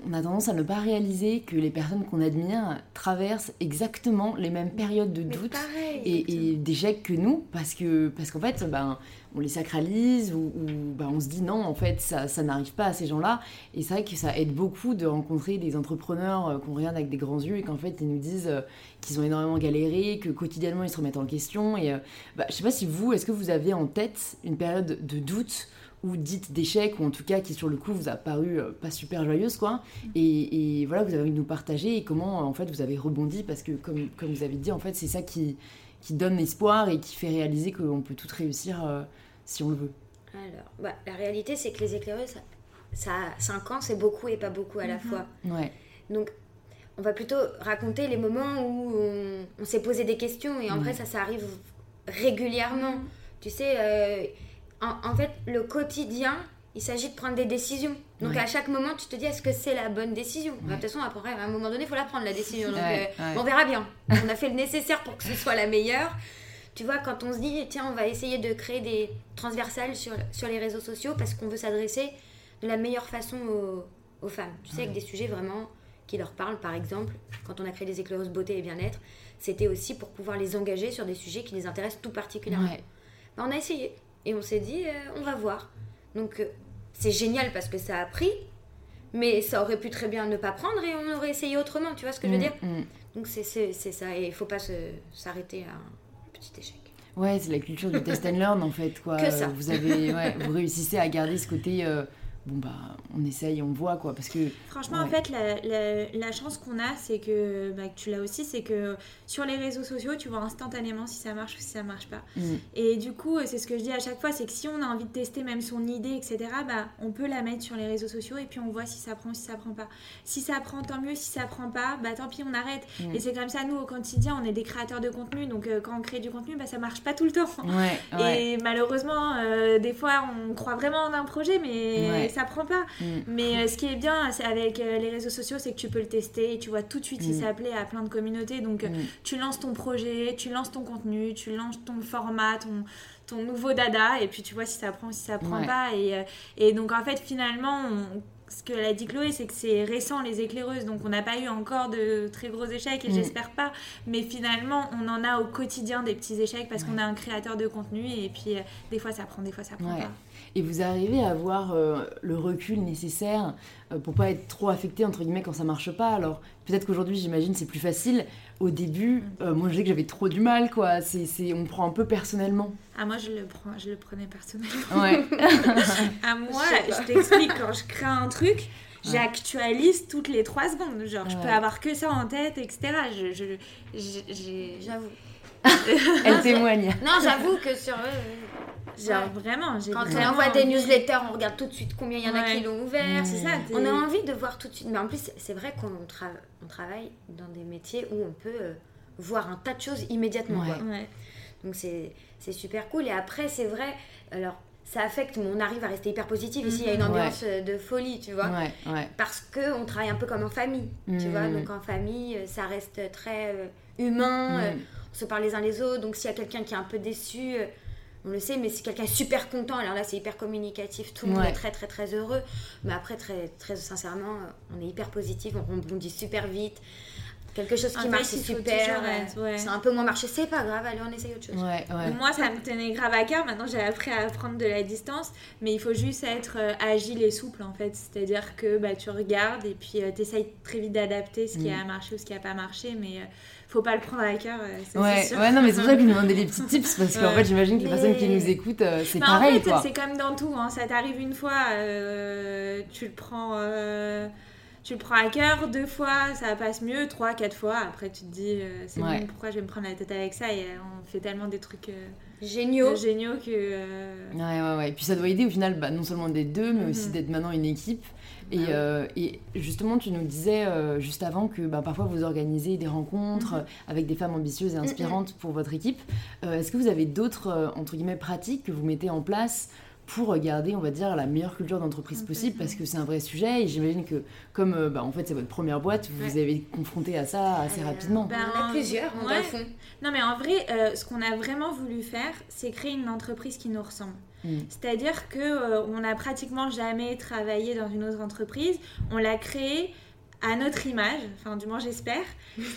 on a tendance à ne pas réaliser que les personnes qu'on admire traversent exactement les mêmes périodes de doute et, d'échecs que nous, parce que parce qu'en fait, ben, on les sacralise ou, ben, on se dit non, en fait, ça, ça n'arrive pas à ces gens-là. Et c'est vrai que ça aide beaucoup de rencontrer des entrepreneurs euh, qu'on regarde avec des grands yeux et qu'en fait, ils nous disent euh, qu'ils ont énormément galéré, que quotidiennement, ils se remettent en question. Et bah, je sais pas si vous, est-ce que vous avez en tête une période de doute ou dite d'échec, ou en tout cas qui sur le coup vous a paru euh, pas super joyeuse, quoi. Mm. Et, voilà, vous avez envie de nous partager et comment en fait vous avez rebondi, parce que comme, comme vous avez dit, en fait, c'est ça qui, qui donne l'espoir et qui fait réaliser qu'on peut tout réussir euh, si on le veut. Alors, bah, la réalité, c'est que les éclaireuses, ça, a 5 ans, c'est beaucoup et pas beaucoup à la mm-hmm. fois. Ouais. Donc, on va plutôt raconter les moments où on, s'est posé des questions et en vrai, ça, ça arrive régulièrement. Mm. Tu sais, euh, en, fait, le quotidien, il s'agit de prendre des décisions. Donc à chaque moment, tu te dis, est-ce que c'est la bonne décision De toute façon, après, à un moment donné, il faut la prendre, la décision. Donc euh, on verra bien. on a fait le nécessaire pour que ce soit la meilleure. Tu vois, quand on se dit, tiens, on va essayer de créer des transversales sur, sur les réseaux sociaux parce qu'on veut s'adresser de la meilleure façon aux, femmes. Tu sais, avec des sujets vraiment qui leur parlent. Par exemple, quand on a créé des éclaireuses beauté et bien-être, c'était aussi pour pouvoir les engager sur des sujets qui les intéressent tout particulièrement. Ben, on a essayé. Et on s'est dit, euh, on va voir. Donc euh, c'est génial parce que ça a pris, mais ça aurait pu très bien ne pas prendre et on aurait essayé autrement, tu vois ce que je veux mm, dire mm. Donc c'est ça, et il faut pas s'arrêter à un petit échec. Ouais, c'est la culture du test and learn en fait. Quoi. Que ça. Vous, avez, ouais, vous réussissez à garder ce côté... Euh, bon bah on essaye, on voit quoi parce que franchement en fait la, chance qu'on a c'est que, bah, tu l'as aussi c'est que sur les réseaux sociaux tu vois instantanément si ça marche ou si ça marche pas. Mm. et du coup c'est ce que je dis à chaque fois c'est que si on a envie de tester même son idée etc bah on peut la mettre sur les réseaux sociaux et puis on voit si ça prend ou si ça prend pas. Si ça prend tant mieux. Si ça prend pas bah tant pis on arrête. Mm. et c'est comme ça nous au quotidien on est des créateurs de contenu donc euh, quand on crée du contenu bah ça marche pas tout le temps. Et malheureusement euh, des fois on croit vraiment en un projet mais ça prend pas. Mm. Mais euh, ce qui est bien avec euh, les réseaux sociaux, c'est que tu peux le tester et tu vois tout de suite si ça plaît à plein de communautés. Donc, euh, mm. tu lances ton projet, tu lances ton contenu, tu lances ton format, ton, ton nouveau dada, et puis tu vois si ça prend ou si ça prend pas. Et, et donc, en fait, finalement, ce que l'a dit Chloé, c'est que c'est récent les éclaireuses, donc on n'a pas eu encore de très gros échecs et Mm. j'espère pas. Mais finalement, on en a au quotidien des petits échecs parce qu'on a un créateur de contenu et puis euh, des fois ça prend, des fois ça prend Ouais. pas. Et vous arrivez à avoir euh, le recul nécessaire euh, pour pas être trop affecté entre guillemets quand ça marche pas. Alors peut-être qu'aujourd'hui j'imagine c'est plus facile. Au début, euh, moi je sais que j'avais trop du mal quoi. C'est, c'est, on prend un peu personnellement. Ah moi je le prends, je le prenais personnellement. Ouais. À moi, Je t'explique quand je crée un truc. Ouais. J'actualise toutes les trois secondes. Genre, je peux Ouais. avoir que ça en tête, etc. Je, J'avoue. Elle témoigne. Non, j'avoue que sur. Genre, ouais. vraiment, j'ai Quand on envoie des newsletters, on regarde tout de suite combien il y en a Ouais. qui l'ont ouvert. C'est ça. t'es- On a envie de voir tout de suite. Mais en plus, c'est- vrai qu'on tra- on travaille dans des métiers où on peut euh, voir un tas de choses immédiatement. Ouais. Donc c'est super cool. Et après, c'est vrai, alors ça affecte, mais on arrive à rester hyper positif. Ici, il y a une Mhm. ambiance euh, de folie, tu vois. Ouais, ouais. Parce qu'on travaille un peu comme en famille, tu vois. Donc en famille, euh, ça reste très humain. Mm. on se parle les uns les autres. Donc s'il y a quelqu'un qui est un peu déçu, on le sait, mais si quelqu'un super content, alors là c'est hyper communicatif, tout le monde est très très très heureux. Mais après, très, très sincèrement, euh, on est hyper positif, on rebondit super vite. Quelque chose En qui fait, marche, c'est super. toujours euh, être- ouais. C'est un peu moins marché, c'est pas grave, allez, on essaye autre chose. Ouais, ouais. Moi, ça me tenait grave à cœur. Maintenant, j'ai appris à prendre de la distance. Mais il faut juste être euh, agile et souple, en fait. C'est-à-dire que bah, tu regardes et puis tu essayes très vite d'adapter ce qui Mm. a marché ou ce qui a pas marché. Mais euh, faut pas le prendre à cœur. euh, ça, Ouais, c'est sûr. ouais, non, mais c'est pour ça que je vous demandais des petits tips parce qu'en Ouais. fait, j'imagine que les Mais- personnes qui nous écoutent, euh, c'est Mais pareil en fait, quoi. c'est comme dans tout. hein. Ça t'arrive une fois, euh, tu le prends. Tu le prends à cœur, deux fois, ça passe mieux, trois, quatre fois, après tu te dis, euh, c'est Ouais. bon, pourquoi je vais me prendre la tête avec ça? Et euh, on fait tellement des trucs euh, Géniaux. géniaux que... euh, Ouais, ouais, ouais. Et puis ça doit aider au final, bah, non seulement d'être deux, mais Mhm. aussi d'être maintenant une équipe. Et, Bah euh, et justement, tu nous disais euh, juste avant que bah, parfois vous organisez des rencontres Mhm. avec des femmes ambitieuses et inspirantes pour votre équipe. Euh, Est-ce que vous avez d'autres, entre guillemets, pratiques que vous mettez en place pour garder, on va dire, la meilleure culture d'entreprise possible Parce que c'est un vrai sujet et j'imagine que, comme euh, bah, en fait c'est votre première boîte, vous vous avez confronté à ça assez Euh, rapidement. On a Ben, plusieurs, dans ouais. fond. Non, mais en vrai, euh, ce qu'on a vraiment voulu faire, c'est créer une entreprise qui nous ressemble. Mm. C'est-à-dire que euh, on n'a pratiquement jamais travaillé dans une autre entreprise. On l'a créée à notre image, enfin du moins j'espère.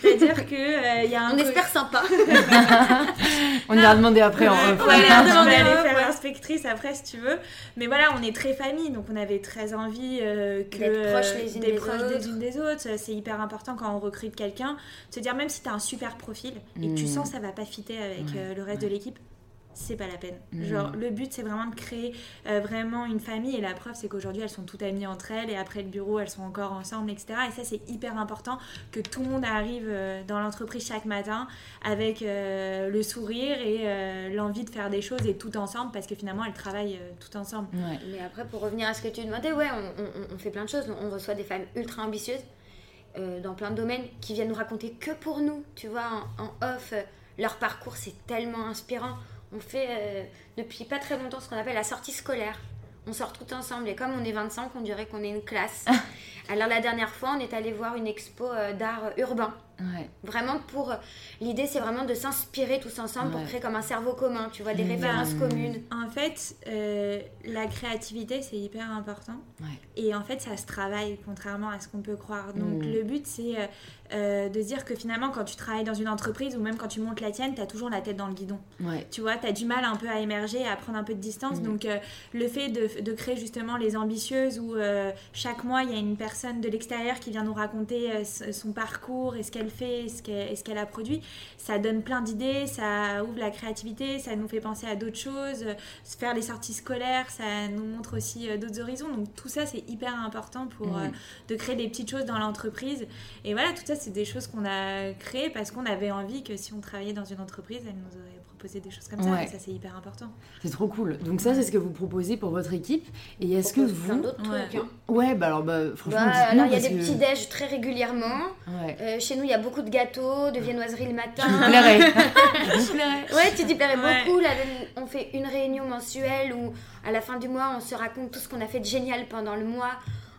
C'est-à-dire que euh, y a un On espère sympa. On ira demander après en off. Ouais, tu peux ouais, aller faire ouais. l'inspectrice après si tu veux. Mais voilà, on est très famille, donc on avait très envie euh, que D'être proches les unes des proches autres. des unes des autres. C'est hyper important quand on recrute quelqu'un, de se dire même si tu as un super profil et que tu Mm. sens ça va pas fitter avec Ouais, euh, le reste ouais. de l'équipe. C'est pas la peine. Mm. Genre, le but, c'est vraiment de créer euh, vraiment une famille. Et la preuve, c'est qu'aujourd'hui, elles sont toutes amies entre elles. Et après le bureau, elles sont encore ensemble, etc. Et ça, c'est hyper important que tout le monde arrive euh, dans l'entreprise chaque matin avec euh, le sourire et euh, l'envie de faire des choses et tout ensemble parce que finalement, elles travaillent euh, tout ensemble. Ouais. Mais après, pour revenir à ce que tu demandais, ouais, on, on- on fait plein de choses. On reçoit des femmes ultra ambitieuses euh, dans plein de domaines qui viennent nous raconter que pour nous, tu vois, en, en off. leur parcours, c'est tellement inspirant. On fait euh, depuis pas très longtemps ce qu'on appelle la sortie scolaire. On sort tout ensemble et comme on est 25, on dirait qu'on est une classe. Alors la dernière fois, on est allé voir une expo euh, d'art urbain. Ouais. Vraiment pour... L'idée, c'est vraiment de s'inspirer tous ensemble pour créer comme un cerveau commun, tu vois, des Mmh. références communes. En fait, euh, la créativité, c'est hyper important. Ouais. Et en fait, ça se travaille, contrairement à ce qu'on peut croire. Donc, Mm. le but, c'est euh, de se dire que finalement, quand tu travailles dans une entreprise ou même quand tu montes la tienne, tu as toujours la tête dans le guidon. Ouais. Tu vois, tu as du mal un peu à émerger, à prendre un peu de distance. Mm. Donc, euh, le fait de, de créer justement les ambitieuses où euh, chaque mois, il y a une personne de l'extérieur qui vient nous raconter euh, son parcours et ce qu'elle fait et ce qu'elle a produit, ça donne plein d'idées, ça ouvre la créativité, ça nous fait penser à d'autres choses. Faire les sorties scolaires, ça nous montre aussi d'autres horizons. Donc, tout ça, c'est hyper important pour Mm. de créer des petites choses dans l'entreprise. Et voilà, tout ça, c'est des choses qu'on a créées parce qu'on avait envie que si on travaillait dans une entreprise, elle nous aurait proposé des choses comme ça. Ouais. Et ça, c'est hyper important. C'est trop cool. Donc ça, c'est ce que vous proposez pour votre équipe. Et est-ce que plein vous... d'autres Ouais. trucs. hein. Ouais, bah alors, bah, franchement, Bah, alors il y a des que- petits déj très régulièrement. Ouais. Euh, chez nous, il y a beaucoup de gâteaux, de viennoiseries le matin. Je vous plairais. Je vous plairais. Ouais, tu t'y plairais Ouais. beaucoup. Là, on fait une réunion mensuelle où, à la fin du mois, on se raconte tout ce qu'on a fait de génial pendant le mois.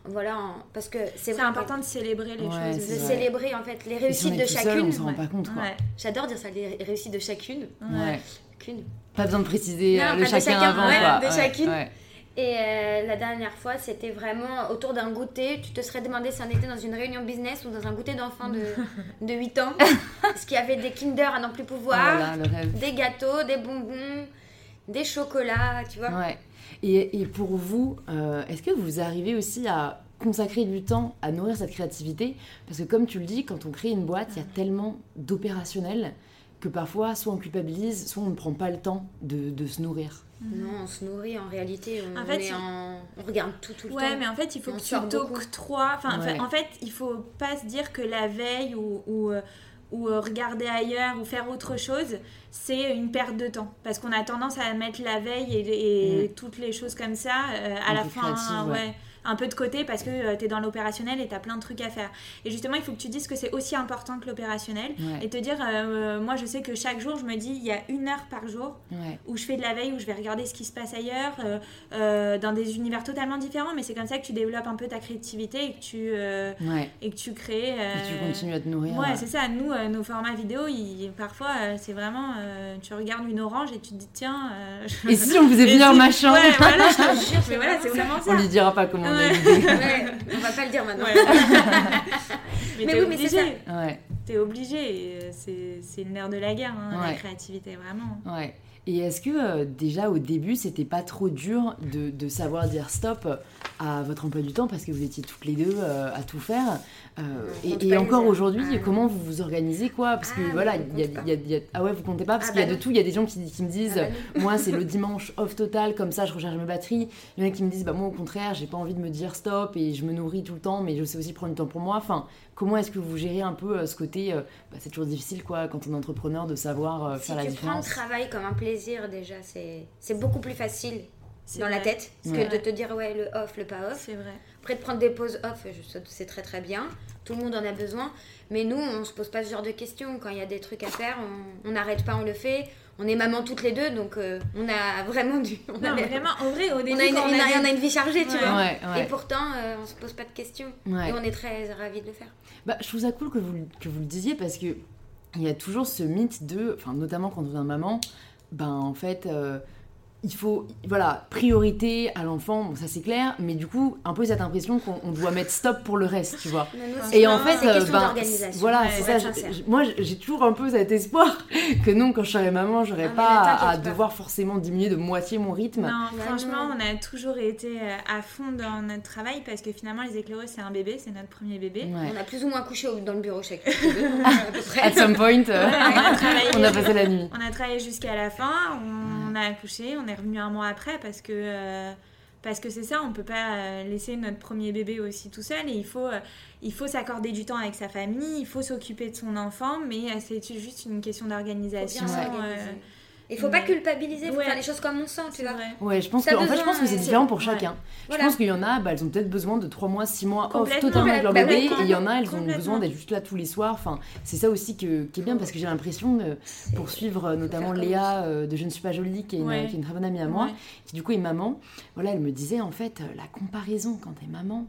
Voilà, en- parce que c'est important de célébrer les Ouais, de choses. vrai. célébrer en fait les Et si on réussites est de tout seul, chacune. on se rend pas compte. Ouais. J'adore dire ça, les réussites de chacune. Ouais. Chacune. Pas besoin de préciser Non, euh, le de chacun chacun, avant, ouais, quoi. de Ouais, chacune. ouais. Et euh, la dernière fois, c'était vraiment autour d'un goûter. Tu te serais demandé si on était dans une réunion business ou dans un goûter d'enfants de, de 8 ans. Parce qu'il y avait des Kinder à n'en plus pouvoir, Voilà, le rêve. des gâteaux, des bonbons, des chocolats, tu vois. Ouais. Et, et pour vous, euh, est-ce que vous arrivez aussi à consacrer du temps à nourrir cette créativité Parce que comme tu le dis, quand on crée une boîte, il y a tellement d'opérationnel que parfois, soit on culpabilise, soit on ne prend pas le temps de, de se nourrir. Non, on se nourrit en réalité. On, En fait, est il- en- on regarde tout, tout le Ouais, temps. mais en fait, il faut On que tu t'octroies. Enfin, Ouais. en fait, il faut pas se dire que la veille ou, ou, euh, ou, euh, regarder ailleurs ou faire autre chose, c'est une perte de temps. Parce qu'on a tendance à mettre la veille et, et toutes les choses comme ça euh, à la fin, créative, ouais. ouais, un peu de côté parce que tu es dans l'opérationnel et tu as plein de trucs à faire. Et justement, il faut que tu dises que c'est aussi important que l'opérationnel Ouais. et te dire, euh, moi je sais que chaque jour, je me dis, il y a une heure par jour Ouais. où je fais de la veille, où je vais regarder ce qui se passe ailleurs, euh, euh, dans des univers totalement différents, mais c'est comme ça que tu développes un peu ta créativité et que tu, euh, Ouais. et que tu crées. euh, Et tu continues à te nourrir. Ouais, euh, c'est ça. Nous, euh, nos formats vidéo, ils- parfois, euh, c'est vraiment. euh, tu regardes une orange et tu te dis, tiens. euh, je- Et si on faisait venir machin Ouais, voilà. Je te jure, mais voilà, c'est vraiment ça. On lui dira pas comment on a Ouais. l'idée. Ouais, on va pas le dire maintenant. Ouais. mais Mais t'es oui, mais c'est obligé. Ouais. T'es obligé. et, euh, C'est c'est le nerf de la guerre, hein, Ouais. la créativité, vraiment. Ouais. Et est-ce que euh, déjà au début, c'était pas trop dur de, de savoir dire stop à votre emploi du temps parce que vous étiez toutes les deux euh, à tout faire Euh, Et, encore aujourd'hui, Ah. comment vous vous organisez quoi? Parce que Ah, voilà, il y a, y y ah ouais, vous comptez pas parce Ah qu'il y a bah de tout. Il y a des gens qui, qui me disent, Ah bah moi c'est le dimanche off total, comme ça je recharge mes batteries. Il y en a qui me disent, bah moi au contraire, j'ai pas envie de me dire stop et je me nourris tout le temps, mais je sais aussi prendre du temps pour moi. Enfin, comment est-ce que vous gérez un peu euh, ce côté euh, bah, C'est toujours difficile quoi quand on est entrepreneur de savoir euh, Si faire la tu prends le différence. travail comme un plaisir, déjà, c'est c'est beaucoup plus facile dans la tête Ouais. que de te dire, ouais, le off, le pas off. C'est vrai. Après, de prendre des pauses off, je- c'est très très bien. Tout le monde en a besoin. Mais nous, on se pose pas ce genre de questions. Quand il y a des trucs à faire, on n'arrête pas, on le fait. On est maman toutes les deux, donc euh, on a vraiment du. On a, Non, mais vraiment, en vrai, au on début, a une, quand on une- a on a une vie chargée, tu Ouais. vois. Ouais, ouais. Et pourtant, euh, on se pose pas de questions. Ouais. Et on est très ravis de le faire. Bah, je trouve ça cool que vous, que vous le disiez parce que il y a toujours ce mythe de, enfin notamment quand on devient maman, ben en fait euh, il faut, voilà, priorité à l'enfant, bon, ça c'est clair, mais du coup un peu cette impression qu'on on doit mettre stop pour le reste, tu vois. Et en Non, fait, c'est euh, question ben, d'organisation. voilà, Ouais, c'est pour ça. moi, j'ai toujours un peu cet espoir que non, quand je serai maman, j'aurai Ah, pas à, devoir forcément diminuer de moitié mon rythme. Non, franchement, non. on a toujours été euh, à fond dans notre travail parce que finalement, les éclaireuses, c'est un bébé, c'est notre premier bébé. Ouais. On a plus ou moins couché dans le bureau chaque à peu près. At some point, euh, Ouais, on a travaillé. on a passé la nuit. On a travaillé jusqu'à la fin, on, on a accouché, on est revenu un mois après parce que euh, parce que c'est ça, on peut pas euh, laisser notre premier bébé aussi tout seul et il faut euh, il faut s'accorder du temps avec sa famille, il faut s'occuper de son enfant, mais c'est juste une question d'organisation. Il faut pas culpabiliser, il faut Ouais. faire les choses comme on sent, tu c'est vois. vrai. Ouais, je pense que, en fait, je pense que c'est euh, différent pour ouais. chacun. Voilà. Je pense qu'il y en a, bah, elles ont peut-être besoin de 3 mois, 6 mois off totalement avec leur Bah, bébé, et il y en a, elles ont besoin d'être juste là tous les soirs. Enfin, c'est ça aussi que, qui est bien parce que j'ai l'impression de poursuivre euh, notamment Léa euh, de Je ne suis pas jolie, qui est, une, Ouais. qui est une très bonne amie à moi, Ouais. qui du coup est maman. Voilà, elle me disait en fait, la comparaison quand t'es maman,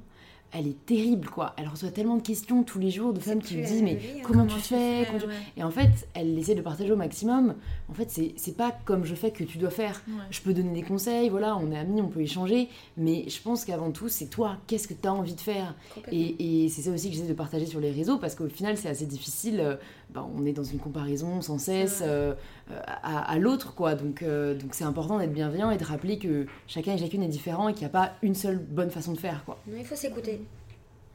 elle est terrible quoi. Elle reçoit tellement de questions tous les jours de femmes qui lui disent mais vie, hein. comment, Comment tu fais, fais, comment tu- ouais. Et en fait, elle essaie de partager au maximum. En fait, c'est pas comme je fais que tu dois faire. Ouais. Je peux donner des conseils, voilà, on est amis, on peut échanger, mais je pense qu'avant tout, c'est toi, qu'est-ce que tu as envie de faire? Et, et c'est ça aussi que j'essaie de partager sur les réseaux, parce qu'au final, c'est assez difficile, euh, ben, on est dans une comparaison sans cesse euh, à, à l'autre, quoi. Donc euh, donc c'est important d'être bienveillant et de rappeler que chacun et chacune est différent et qu'il n'y a pas une seule bonne façon de faire, quoi. Non, il faut s'écouter.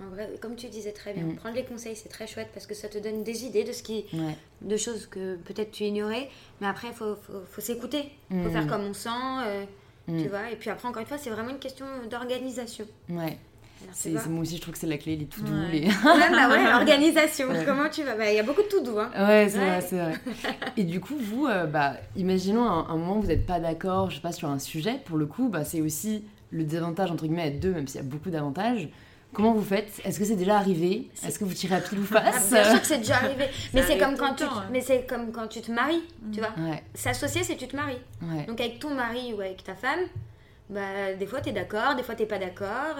En vrai, comme tu disais très bien, Mm. prendre les conseils, c'est très chouette parce que ça te donne des idées de ce qui, Ouais. de choses que peut-être tu ignorais. Mais après, il faut, faut, faut s'écouter. Il faut Mm. faire comme on sent, euh, Mm. tu vois. Et puis après, encore une fois, c'est vraiment une question d'organisation. Ouais. Tu moi aussi, je trouve que c'est la clé, les tout doux. Ouais. Les... Bah ouais, organisation. Ouais. Comment tu vas? Bah, Il y a beaucoup de tout doux. Hein. Ouais, c'est Ouais. vrai, c'est vrai. Et du coup, vous, euh, bah, imaginons un, un moment où vous n'êtes pas d'accord, je sais pas, sur un sujet, pour le coup, bah, c'est aussi le désavantage, entre guillemets, à être deux, même s'il y a beaucoup d'avantages. Comment vous faites? Est-ce que c'est déjà arrivé? Est-ce que vous tirez à pile ou Ah, face bien sûr que c'est déjà arrivé. mais c'est comme quand tu, temps, hein. mais c'est comme quand tu te maries, tu vois. Ouais, S'associer, c'est tu te maries. ouais. Donc avec ton mari ou avec ta femme, bah des fois t'es d'accord, des fois t'es pas d'accord.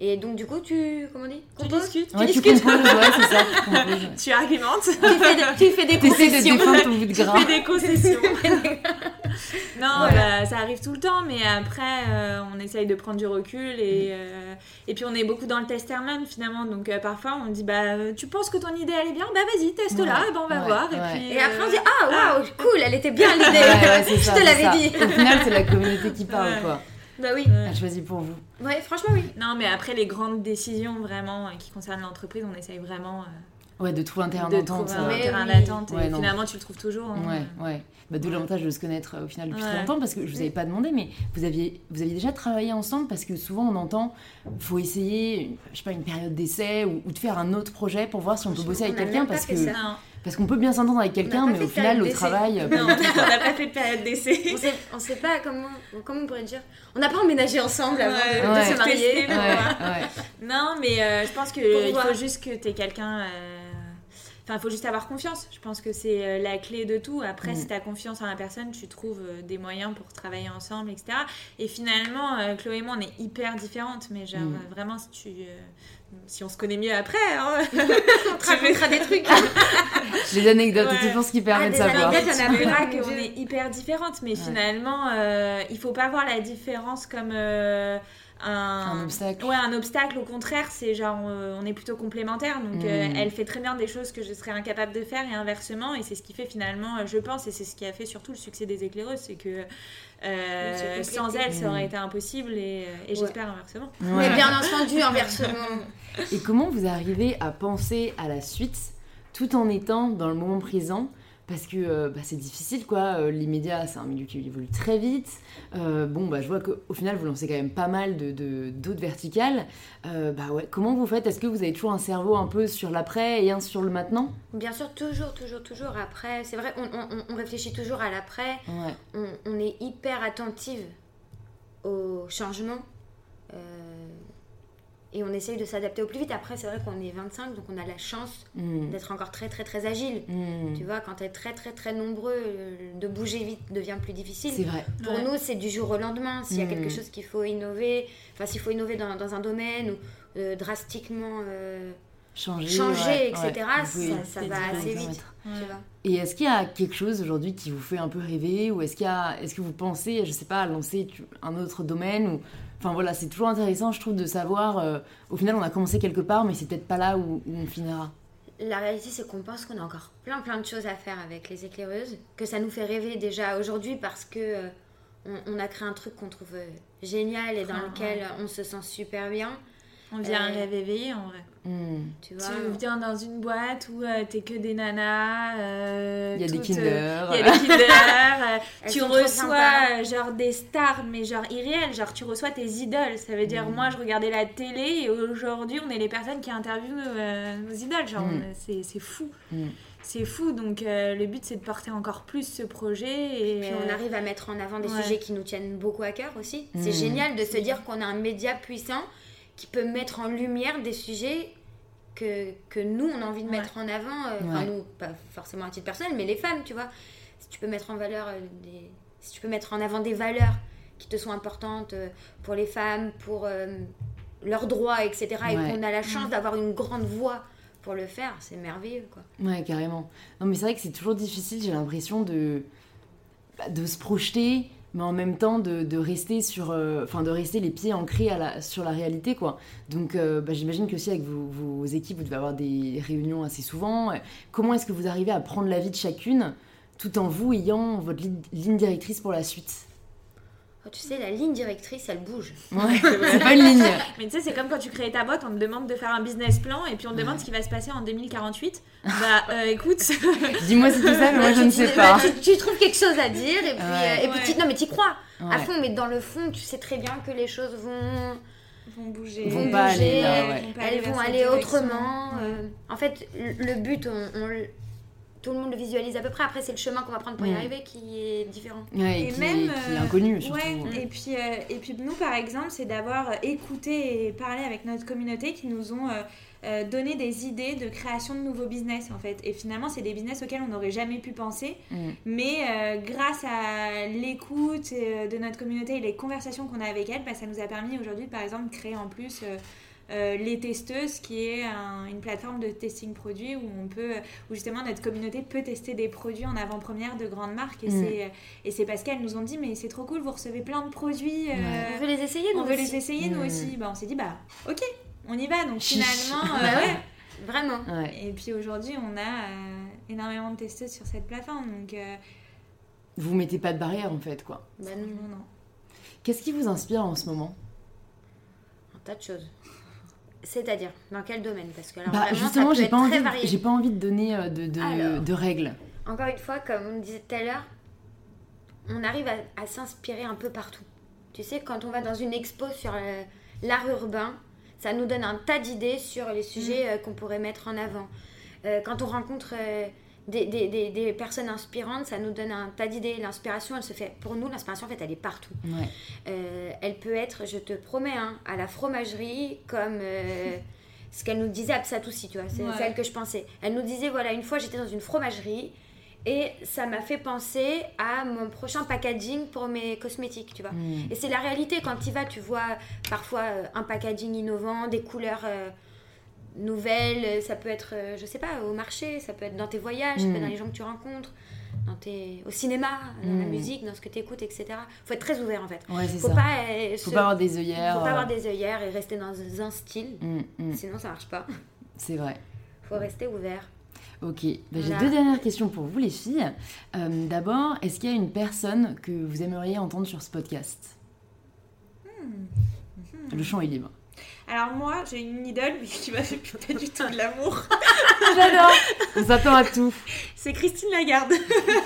Et donc du coup tu, comment on dit? Tu discutes, Ouais, tu discutes? composes, ouais, c'est ça, tu composes. tu argumentes, tu, fais des, tu fais des T'essaies de concessions. défendre ton bout de tu fais des concessions. non, bah, ça arrive tout le temps, mais après, euh, on essaye de prendre du recul et, euh, et puis on est beaucoup dans le test and finalement. Donc euh, parfois, on dit bah, tu penses que ton idée elle est bien? Bah vas-y, teste-la, Ouais, bah, on va ouais, voir. ouais. Et, puis, Et après, on dit Ah, waouh, cool, elle était bien l'idée. Ouais, ouais, c'est Je ça, te l'avais dit. Au final, c'est la communauté qui parle, Ouais. quoi. Bah oui. Elle choisit pour vous. Ouais, franchement, oui. Non, mais après, les grandes décisions vraiment euh, qui concernent l'entreprise, on essaye vraiment euh, Ouais, de trouver un terrain trouver un euh, terrain d'attente. Ouais, finalement, tu le trouves toujours. hein. Ouais, ouais. Bah, D'où l'avantage de se connaître euh, au final depuis très longtemps parce que je vous avais pas demandé, mais vous aviez, vous aviez déjà travaillé ensemble parce que souvent on entend faut essayer, une- je sais pas, une période d'essai ou, ou de faire un autre projet pour voir si on peut bosser avec On quelqu'un parce que ça. Parce qu'on peut bien s'entendre avec quelqu'un, mais au final au travail, euh, non, on n'a pas fait de période d'essai. On sait, on sait pas comment, comment on pourrait dire. On n'a pas emménagé ensemble avant Ouais, de, ouais. se marier. Ouais. Non, mais euh, je pense qu'il faut juste que tu aies quelqu'un. euh, Enfin, il faut juste avoir confiance. Je pense que c'est la clé de tout. Après, Mm. si tu as confiance en la personne, tu trouves des moyens pour travailler ensemble, etc. Et finalement, euh, Chloé et moi, on est hyper différentes. Mais genre, Mm. vraiment, si, tu, euh, si on se connaît mieux après, hein, On te racontera des trucs. Les anecdotes, Ouais. c'est toujours ce qui permet Ah, de des savoir. anecdotes, il y en a qu'on est hyper différentes. Mais Ouais. finalement, euh, il faut pas voir la différence comme euh, un... Un obstacle. Ouais, un obstacle. Au contraire, c'est genre, euh, on est plutôt complémentaires. Donc, euh, Mm. elle fait très bien des choses que je serais incapable de faire et inversement. Et c'est ce qui fait finalement, euh, je pense, et c'est ce qui a fait surtout le succès des éclaireuses, c'est que euh, sans elle, ça aurait Mm. été impossible et, j'espère inversement. Ouais. Mais bien entendu, inversement. Et comment vous arrivez à penser à la suite tout en étant dans le moment présent parce que euh, bah, c'est difficile quoi, Euh, les médias c'est un milieu qui évolue très vite. Euh, bon bah je vois qu'au final vous lancez quand même pas mal de de- d'autres verticales. Bah ouais, comment vous faites? Est-ce que vous avez toujours un cerveau un peu sur l'après et un sur le maintenant? Bien sûr, toujours, toujours, toujours après. C'est vrai, on, on- on réfléchit toujours à l'après. Ouais. On, on est hyper attentive au changement. Euh, et on essaye de s'adapter au plus vite. Après, c'est vrai qu'on est 25, donc on a la chance Mm. d'être encore très, très, très agile. Mm. Tu vois, quand tu es très, très, très nombreux, euh, de bouger vite devient plus difficile. C'est vrai. Pour Ouais. nous, c'est du jour au lendemain. S'il y a Mm. quelque chose qu'il faut innover, enfin, s'il faut innover dans, dans un domaine ou euh, drastiquement euh, Changer, changer, ouais, etc., ouais. Ça, va assez vite. permettre. Tu vois. Et est-ce qu'il y a quelque chose aujourd'hui qui vous fait un peu rêver ou est-ce qu'il y a, est-ce que vous pensez, je sais pas, à lancer un autre domaine ou, enfin voilà, c'est toujours intéressant, je trouve, de savoir. euh, au final, on a commencé quelque part, mais c'est peut-être pas là où, où on finira. La réalité, c'est qu'on pense qu'on a encore plein plein de choses à faire avec les éclaireuses, que ça nous fait rêver déjà aujourd'hui parce que euh, on, on a créé un truc qu'on trouve euh, génial et dans Ah, lequel on se sent super bien. On vient un Euh, rêve éveillé en vrai. Hmm. Tu vois. Tu viens dans une boîte où euh, t'es que des nanas. euh, Il y a des toutes, Kinder. euh, Il y a des Kinder. tu reçois genre des stars, mais genre irréelles. Genre tu reçois tes idoles. Ça veut dire, Mm. moi je regardais la télé et aujourd'hui on est les personnes qui interviewent euh, nos idoles. Genre Mm. on- c'est c'est fou. C'est fou. Donc euh, le but c'est de porter encore plus ce projet. Et, Puis on arrive à mettre en avant des ouais. sujets qui nous tiennent beaucoup à cœur aussi. C'est génial de se dire qu'on a un média puissant qui peut mettre en lumière des sujets que, que nous, on a envie de Ouais. mettre en avant. euh, Enfin, Ouais. nous, pas forcément à titre personnel, mais les femmes, tu vois. Si tu peux mettre en valeur euh, des... Si tu peux mettre en avant des valeurs qui te sont importantes euh, pour les femmes, pour euh, leurs droits, etc. Et qu'on a la chance d'avoir une grande voix pour le faire, c'est merveilleux, quoi. Ouais, carrément. Non, mais c'est vrai que c'est toujours difficile, j'ai l'impression de, bah, de se projeter, mais en même temps de, de rester sur, euh, rester les pieds ancrés sur la réalité, quoi. Donc, euh, bah, j'imagine que aussi avec vos, vos équipes, vous devez avoir des réunions assez souvent. Comment est-ce que vous arrivez à prendre l'avis de chacune, tout en vous ayant votre li- ligne directrice pour la suite? Oh, tu sais, la ligne directrice, elle bouge. Ouais, c'est pas une ligne. Mais tu sais, c'est comme quand tu crées ta boîte, on te demande de faire un business plan et puis on te demande ce qui va se passer en 2048. Bah euh, écoute, Dis-moi si tu sais, mais moi je ne sais bah, pas. tu, tu trouves quelque chose à dire et puis, Ouais. euh, et puis Ouais. tu- non mais tu crois à fond, mais dans le fond, tu sais très bien que les choses vont, vont bouger. Vont vont pas bouger, aller là, ouais. Vont pas elles vont aller autrement. Ouais. euh, en fait, le but, on, on le- tout le monde le visualise à peu près. Après, c'est le chemin qu'on va prendre pour y arriver qui est différent. Ouais, et, Et qui, même, est, qui est euh, inconnu surtout. Ouais, et puis, euh, et puis nous, par exemple, c'est d'avoir écouté et parlé avec notre communauté qui nous ont euh, donné des idées de création de nouveaux business, en fait. Et finalement, c'est des business auxquels on n'aurait jamais pu penser. Mm. Mais euh, grâce à l'écoute de notre communauté et les conversations qu'on a avec elle, bah, ça nous a permis aujourd'hui, par exemple, de créer en plus... euh, les testeuses, qui est une plateforme de testing produit où on peut, où justement notre communauté peut tester des produits en avant-première de grandes marques. Et c'est et c'est parce qu'elles nous ont dit mais c'est trop cool, vous recevez plein de produits. on veut les essayer nous on aussi. veut les essayer nous aussi. Bah, on s'est dit bah ok, on y va. Donc finalement, bah ouais. Vraiment. Et puis aujourd'hui, on a euh, énormément de testeuses sur cette plateforme. Donc, euh, Vous mettez pas de barrière en fait, quoi. Bah non, non. Qu'est-ce qui vous inspire en ce moment? Un tas de choses. C'est-à-dire, dans quel domaine? Parce que bah, justement, j'ai pas, envie, j'ai pas envie de donner euh, de, de, règles. Encore une fois, comme on disait tout à l'heure, on arrive à, s'inspirer un peu partout. Tu sais, quand on va dans une expo sur l'art urbain, ça nous donne un tas d'idées sur les sujets mm. euh, qu'on pourrait mettre en avant. Euh, quand on rencontre euh, des, des, des, personnes inspirantes, ça nous donne un tas d'idées. L'inspiration, elle se fait, pour nous, l'inspiration, en fait, elle est partout. elle peut être, je te promets, hein, à la fromagerie, comme ce qu'elle nous disait à Psatoussi, tu vois, c'est celle que je pensais. Elle nous disait, voilà, une fois, j'étais dans une fromagerie, et ça m'a fait penser à mon prochain packaging pour mes cosmétiques, tu vois. Hmm. Et c'est la réalité, quand tu vas, tu vois parfois euh, un packaging innovant, des couleurs euh, nouvelles, ça peut être, euh, je sais pas, au marché, ça peut être dans tes voyages, ça peut être dans les gens que tu rencontres. Dans tes... au cinéma, dans la hmm. musique, dans ce que tu écoutes, etc. faut être très ouvert en fait. Ouais, faut, Pas, faut pas avoir des œillères. Faut pas avoir des œillères et rester dans un style. Sinon, ça marche pas. C'est vrai. faut rester ouvert. Ok, bah, j'ai deux dernières questions pour vous les filles. Euh, d'abord, est-ce qu'il y a une personne que vous aimeriez entendre sur ce podcast? Hmm. Le champ est libre. Alors moi, j'ai une idole, mais qui m'a fait putain du tout de l'amour. J'adore. On s'attend à tout. C'est Christine Lagarde.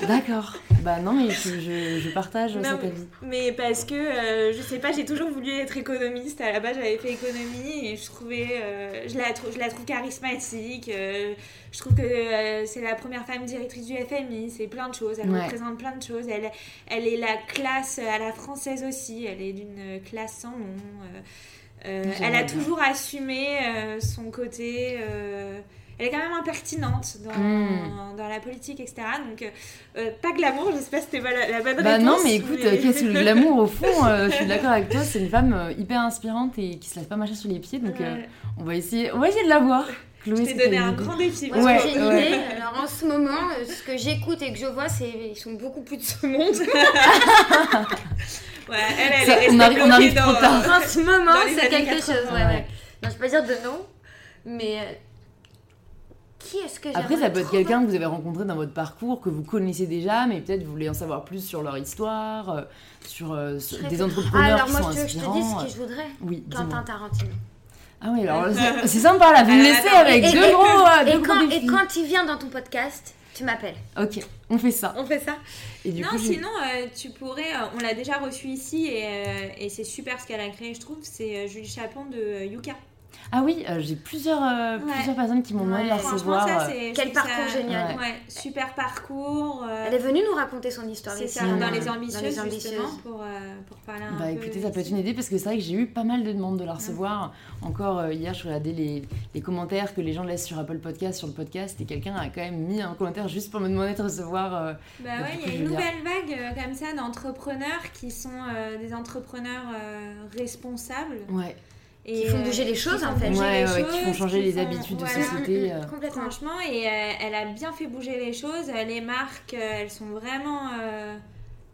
D'accord. Bah non, mais je, je, partage cet avis. Mais parce que, euh, je sais pas, j'ai toujours voulu être économiste. À la base, j'avais fait économie et je trouvais, euh, je, la, je la trouve charismatique. Euh, je trouve que c'est la première femme directrice du FMI. C'est plein de choses. Elle représente plein de choses. Elle, elle est la classe à la française aussi. Elle est d'une classe sans nom. Euh, elle a toujours assumé euh, son côté. Euh, elle est quand même impertinente dans, hmm. dans la politique, etc. Donc, pas glamour, j'espère que c'était pas la, bonne bah réponse. Non, mais écoute, qu'est-ce que le glamour au fond Je suis d'accord avec toi, c'est une femme hyper inspirante et qui se laisse pas marcher sur les pieds. Donc, on, va essayer, on va essayer de la voir. Chloé, je t'ai donné un grand défi. Ouais, j'ai une idée. Alors en ce moment, ce que j'écoute et que je vois, c'est ils sont beaucoup plus de ce monde. Ouais, elle, elle est on arrive, on arrive trop tard. En ce moment, c'est quelque chose. Ouais, ouais. Non, je peux pas dire de nom, mais euh, qui est-ce que Après, ça peut être quelqu'un que vous avez rencontré dans votre parcours, que vous connaissez déjà, mais peut-être vous voulez en savoir plus sur leur histoire, euh, sur, euh, des entrepreneurs alors, qui sont moi, inspirants. je te dis ce que je voudrais. Oui, Quentin Tarantino. Ah oui, alors c'est sympa là, vous me laissez avec deux gros, deux gros Et quand il vient dans ton podcast, tu m'appelles. Ok, on fait ça. On fait ça. Et du non, sinon, euh, tu pourrais. Euh, on l'a déjà reçu ici et, euh, et c'est super ce qu'elle a créé, je trouve. C'est Julie Chapon de Yuka. Ah oui, euh, j'ai plusieurs, euh, plusieurs personnes qui m'ont demandé de la recevoir. Euh. Quel parcours génial. Ouais. super parcours. Elle est venue nous raconter son histoire C'est ça, dans, les ambitieuses, dans les justement, pour, pour parler un bah, peu. écoutez, ça peut être une idée parce que c'est vrai que j'ai eu pas mal de demandes de la recevoir. Encore hier, je regardais les, les, commentaires que les gens laissent sur Apple Podcast, sur le podcast, et quelqu'un a quand même mis un commentaire juste pour me demander de recevoir. bah, bah ouais, il y a une nouvelle vague comme ça d'entrepreneurs qui sont des entrepreneurs responsables. Ouais. Et qui font bouger les choses en fait. Ouais, ouais, qui font changer les habitudes de société. Euh. Complètement. Franchement, et euh, elle a bien fait bouger les choses. Les marques, euh, elles sont vraiment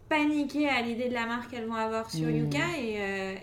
paniquées à l'idée de la marque qu'elles vont avoir sur mm. Yuka. Et,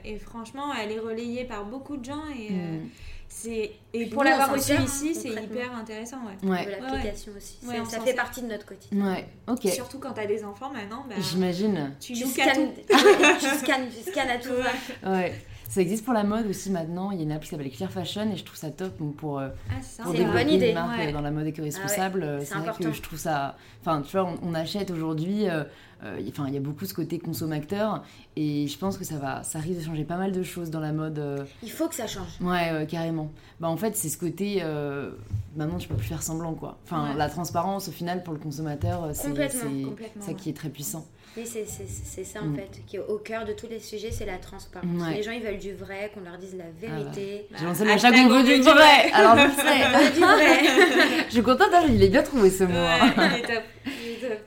et, franchement, elle est relayée par beaucoup de gens. Et, mm. c'est et pour l'avoir reçu ici, c'est hyper intéressant. Ouais. ouais. l'application aussi. ça fait partie de notre quotidien. Ouais, ok. Surtout quand tu as des enfants maintenant. Bah, J'imagine. Tu, tu, scannes, tu, scannes, tu scannes à tout va. Ouais. Ça existe pour la mode aussi maintenant. Il y a une appli qui s'appelle Clear Fashion et je trouve ça top pour, euh, ah, pour une bonne idée. marque dans la mode éco-responsable. Ah c'est vrai que je trouve ça. Enfin, tu vois, on, achète aujourd'hui. Euh, euh, enfin, il y a beaucoup ce côté consommateur et je pense que ça va, ça risque de changer pas mal de choses dans la mode. Il faut que ça change. Ouais, carrément. Bah en fait, c'est ce côté. maintenant, tu peux plus faire semblant quoi. Enfin, la transparence au final pour le consommateur, c'est ça qui est très puissant. Oui, c'est ça en mm. fait, qui est au cœur de tous les sujets, c'est la transparence. Les gens, ils veulent du vrai, qu'on leur dise la vérité. Ah bah. J'ai lancé le qu'on veut du vrai. Alors, je sais. du vrai. je suis contente, hein, il est bien trouvé ce mot. Hein. il est top.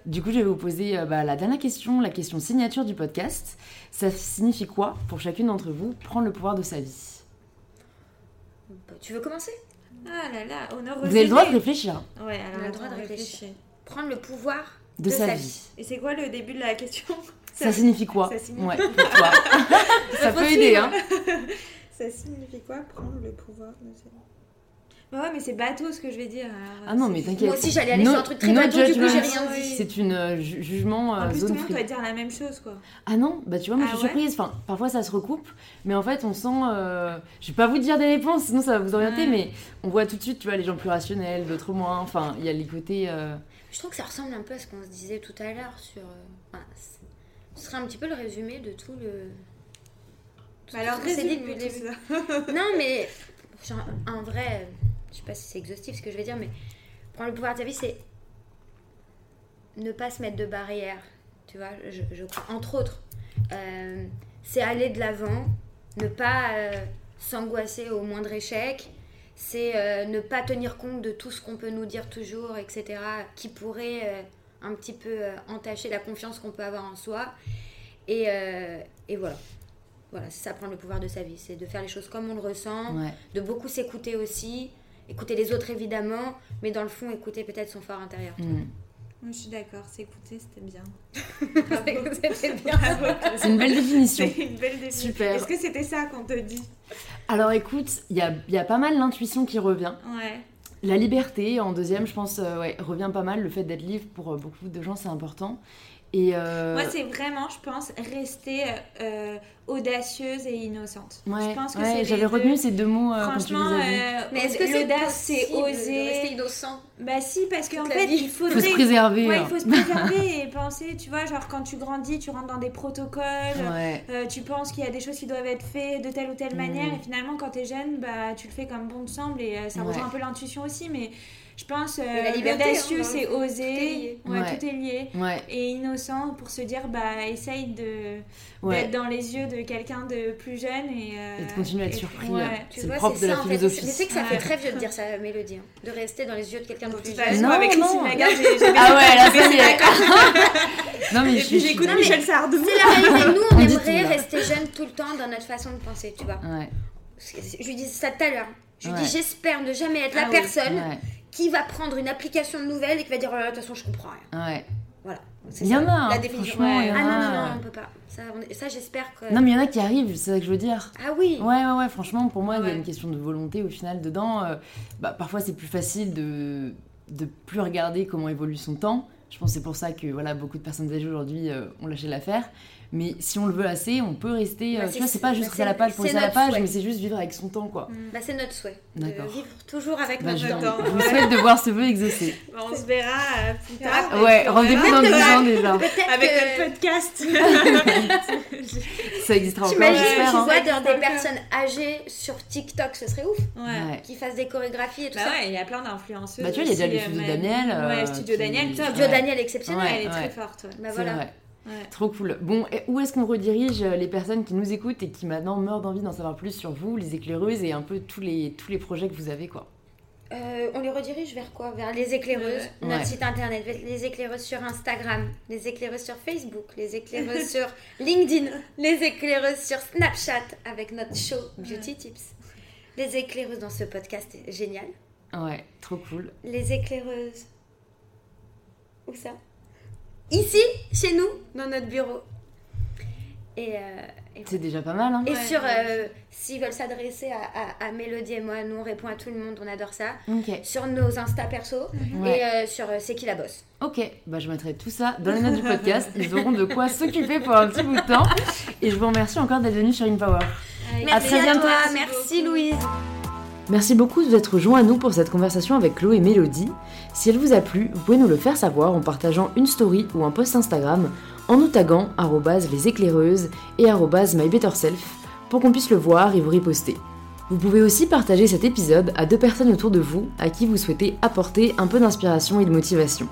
Du coup, je vais vous poser euh, bah, la dernière question, la question signature du podcast. Ça signifie quoi pour chacune d'entre vous prendre le pouvoir de sa vie? Tu veux commencer? Ah là là, honneur aux Vous avez le droit de réfléchir Ouais, alors On a le droit de on réfléchir. Prendre le pouvoir de, sa, vie. Et c'est quoi le début de la question Ça signifie quoi ça signifie Ouais, toi. ça peut aider, hein. Ça signifie quoi Prendre le pouvoir de sa vie? Bah ouais, mais c'est bateau ce que je vais dire. alors, Ah non, mais t'inquiète. Moi aussi, j'allais aller No- sur un truc très no bateau, du coup, j'ai rien dit. C'est une euh, ju- jugement euh, En plus, tout zone le monde doit dire la même chose, quoi. Ah non, bah tu vois, moi Ah je suis ouais? surprise. Enfin, parfois ça se recoupe, mais en fait on sent. euh, Je vais pas vous dire des réponses, sinon ça va vous orienter, Ouais. mais on voit tout de suite, tu vois, les gens plus rationnels, d'autres moins. Enfin, il y a les côtés. Je trouve que ça ressemble un peu à ce qu'on se disait tout à l'heure sur. euh, enfin, ce serait un petit peu le résumé de tout le. tout Bah alors, depuis le début. ça. Non, mais genre, en vrai, je sais pas si c'est exhaustif ce que je vais dire, mais prendre le pouvoir de ta vie, c'est ne pas se mettre de barrières, tu vois, je, je crois, entre autres. Euh, c'est aller de l'avant, ne pas euh, s'angoisser au moindre échec, c'est euh, ne pas tenir compte de tout ce qu'on peut nous dire toujours, etc., qui pourrait euh, un petit peu euh, entacher la confiance qu'on peut avoir en soi. Et, et voilà. Voilà, c'est ça prendre le pouvoir de sa vie, c'est de faire les choses comme on le ressent, Ouais. de beaucoup s'écouter aussi, écouter les autres évidemment, mais dans le fond écouter peut-être son fort intérieur. Je suis d'accord, s'écouter, c'était bien. C'était bien. C'est une belle définition. C'est une belle définition. Super. Est-ce que c'était ça qu'on te dit? Alors écoute, il y a, il y a pas mal l'intuition qui revient. Ouais. La liberté, en deuxième, je pense, euh, ouais, revient pas mal. Le fait d'être libre pour euh, beaucoup de gens, c'est important. Et euh, Moi, c'est vraiment, je pense, rester euh, audacieuse et innocente. ouais, je pense que ouais, c'est les j'avais retenu ces deux mots euh, quand tu les Franchement, euh, Mais est-ce que c'est l'audace, c'est de rester oser innocent Bah si, parce qu'en fait, vie? il Il faut faudrait... se préserver. Ouais, hein. il faut se préserver et penser, tu vois, genre quand tu grandis, tu rentres dans des protocoles, Ouais. euh, tu penses qu'il y a des choses qui doivent être faites de telle ou telle Mm. manière, et finalement, quand t'es jeune, bah, tu le fais comme bon te semble, et euh, ça Ouais. rejoint un peu l'intuition aussi, mais je pense, euh, la liberté, l'audacieux, hein, c'est tout est oser, lié. Ouais, Ouais. tout est lié, Ouais, et innocent pour se dire, bah, essaye de ouais. d'être dans les yeux de quelqu'un de plus jeune, et... euh, Et de continuer à être surpris. C'est le propre de la ça, philosophie. Mais c'est que ça fait très vieux de dire ça, Mélodie, hein, de rester dans les yeux de quelqu'un de plus jeune. Non, avec non. Lagarde, Ah ouais, là, ça y est. d'accord. Non, mais Et je puis suis. j'écoute Michel Sardou. C'est la réalité. Nous, on, aimerait rester jeune tout le temps dans notre façon de penser, tu vois. Ouais, Je lui disais ça tout à l'heure. Je lui Ouais. dis, j'espère ne jamais être la Ah oui. personne ouais, qui va prendre une application nouvelle et qui va dire, oh là là, de toute façon, je comprends rien. ouais. Voilà. Il y en a, hein, La définition. il y en ah non, non, non, ouais. on peut pas. Ça, on est- ça j'espère que. Non, mais il y en a qui arrivent, c'est ça que je veux dire. Ah oui. Ouais, ouais, ouais, franchement, pour moi, il y a Ouais. une question de volonté au final dedans. Euh, bah, parfois, c'est plus facile de, de plus regarder comment évolue son temps. Je pense que c'est pour ça que voilà, beaucoup de personnes âgées aujourd'hui euh, ont lâché l'affaire. Mais si on le veut assez, on peut rester. euh, Bah, tu c'est- vois, c'est pas juste bah, rester à la page pour c'est rester à la page, souhait. mais c'est juste vivre avec son temps, quoi. Bah, c'est notre souhait. De D'accord. vivre toujours avec Bah, notre je, temps. je vous souhaite de voir ce vœu exaucé. Bon, on se verra euh, plus tard. Ouais, Puis on rendez-vous dans 10 peut-être ans déjà. Avec que- notre podcast. Ça existera encore, T'imagines, j'espère. tu hein. vois, dans des personnes âgées sur TikTok, ce serait ouf. ouais. Ouais. Qui fassent des chorégraphies et tout Bah ça. ouais, il y a plein d'influenceuses. Bah, tu vois, il y a déjà le studio euh, Daniel, Ouais, Studio Daniel, top. Studio Ouais. Daniel exceptionnel. Ouais. Elle est très forte. ouais. Bah voilà. Ouais. Trop cool. Bon, et où est-ce qu'on redirige euh, les personnes qui nous écoutent et qui maintenant meurent d'envie d'en savoir plus sur vous, les éclaireuses et un peu tous les, tous les projets que vous avez, quoi? Euh, on les redirige vers quoi? Vers les éclaireuses, Ouais. notre Ouais. site internet, les éclaireuses sur Instagram, les éclaireuses sur Facebook, les éclaireuses sur LinkedIn, les éclaireuses sur Snapchat avec notre show Beauty Tips. Les éclaireuses dans ce podcast est génial. Ouais, trop cool. Les éclaireuses. Où ça? Ici, chez nous, dans notre bureau. Et, euh, et C'est déjà pas mal, hein Et Ouais, sur, ouais. euh, s'ils veulent s'adresser à, à, à Mélodie et moi, nous on répond à tout le monde, on adore ça. Sur nos Insta perso Ouais. et euh, sur euh, C'est qui la bosse. Ok, bah je mettrai tout ça dans les notes du podcast. Ils auront de quoi s'occuper pour un petit bout de temps. Et je vous remercie encore d'être venu sur InPower. Merci très à, bientôt. toi, Merci merci beaucoup. Louise. Merci beaucoup de vous être joints à nous pour cette conversation avec Chloé et Mélodie. Si elle vous a plu, vous pouvez nous le faire savoir en partageant une story ou un post Instagram en nous taguant les éclaireuses et mybetterself pour qu'on puisse le voir et vous riposter. Vous pouvez aussi partager cet épisode à deux personnes autour de vous à qui vous souhaitez apporter un peu d'inspiration et de motivation.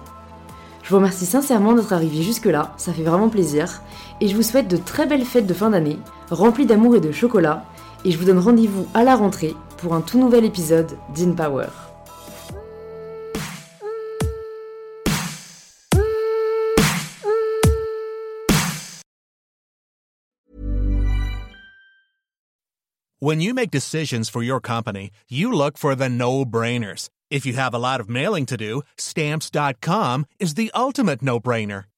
Je vous remercie sincèrement d'être arrivé jusque-là, ça fait vraiment plaisir, et je vous souhaite de très belles fêtes de fin d'année, remplies d'amour et de chocolat, et je vous donne rendez-vous à la rentrée pour un tout nouvel épisode d'InPower. When you make decisions for your company, you look for the no-brainers. If you have a lot of mailing to do, stamps.com is the ultimate no-brainer.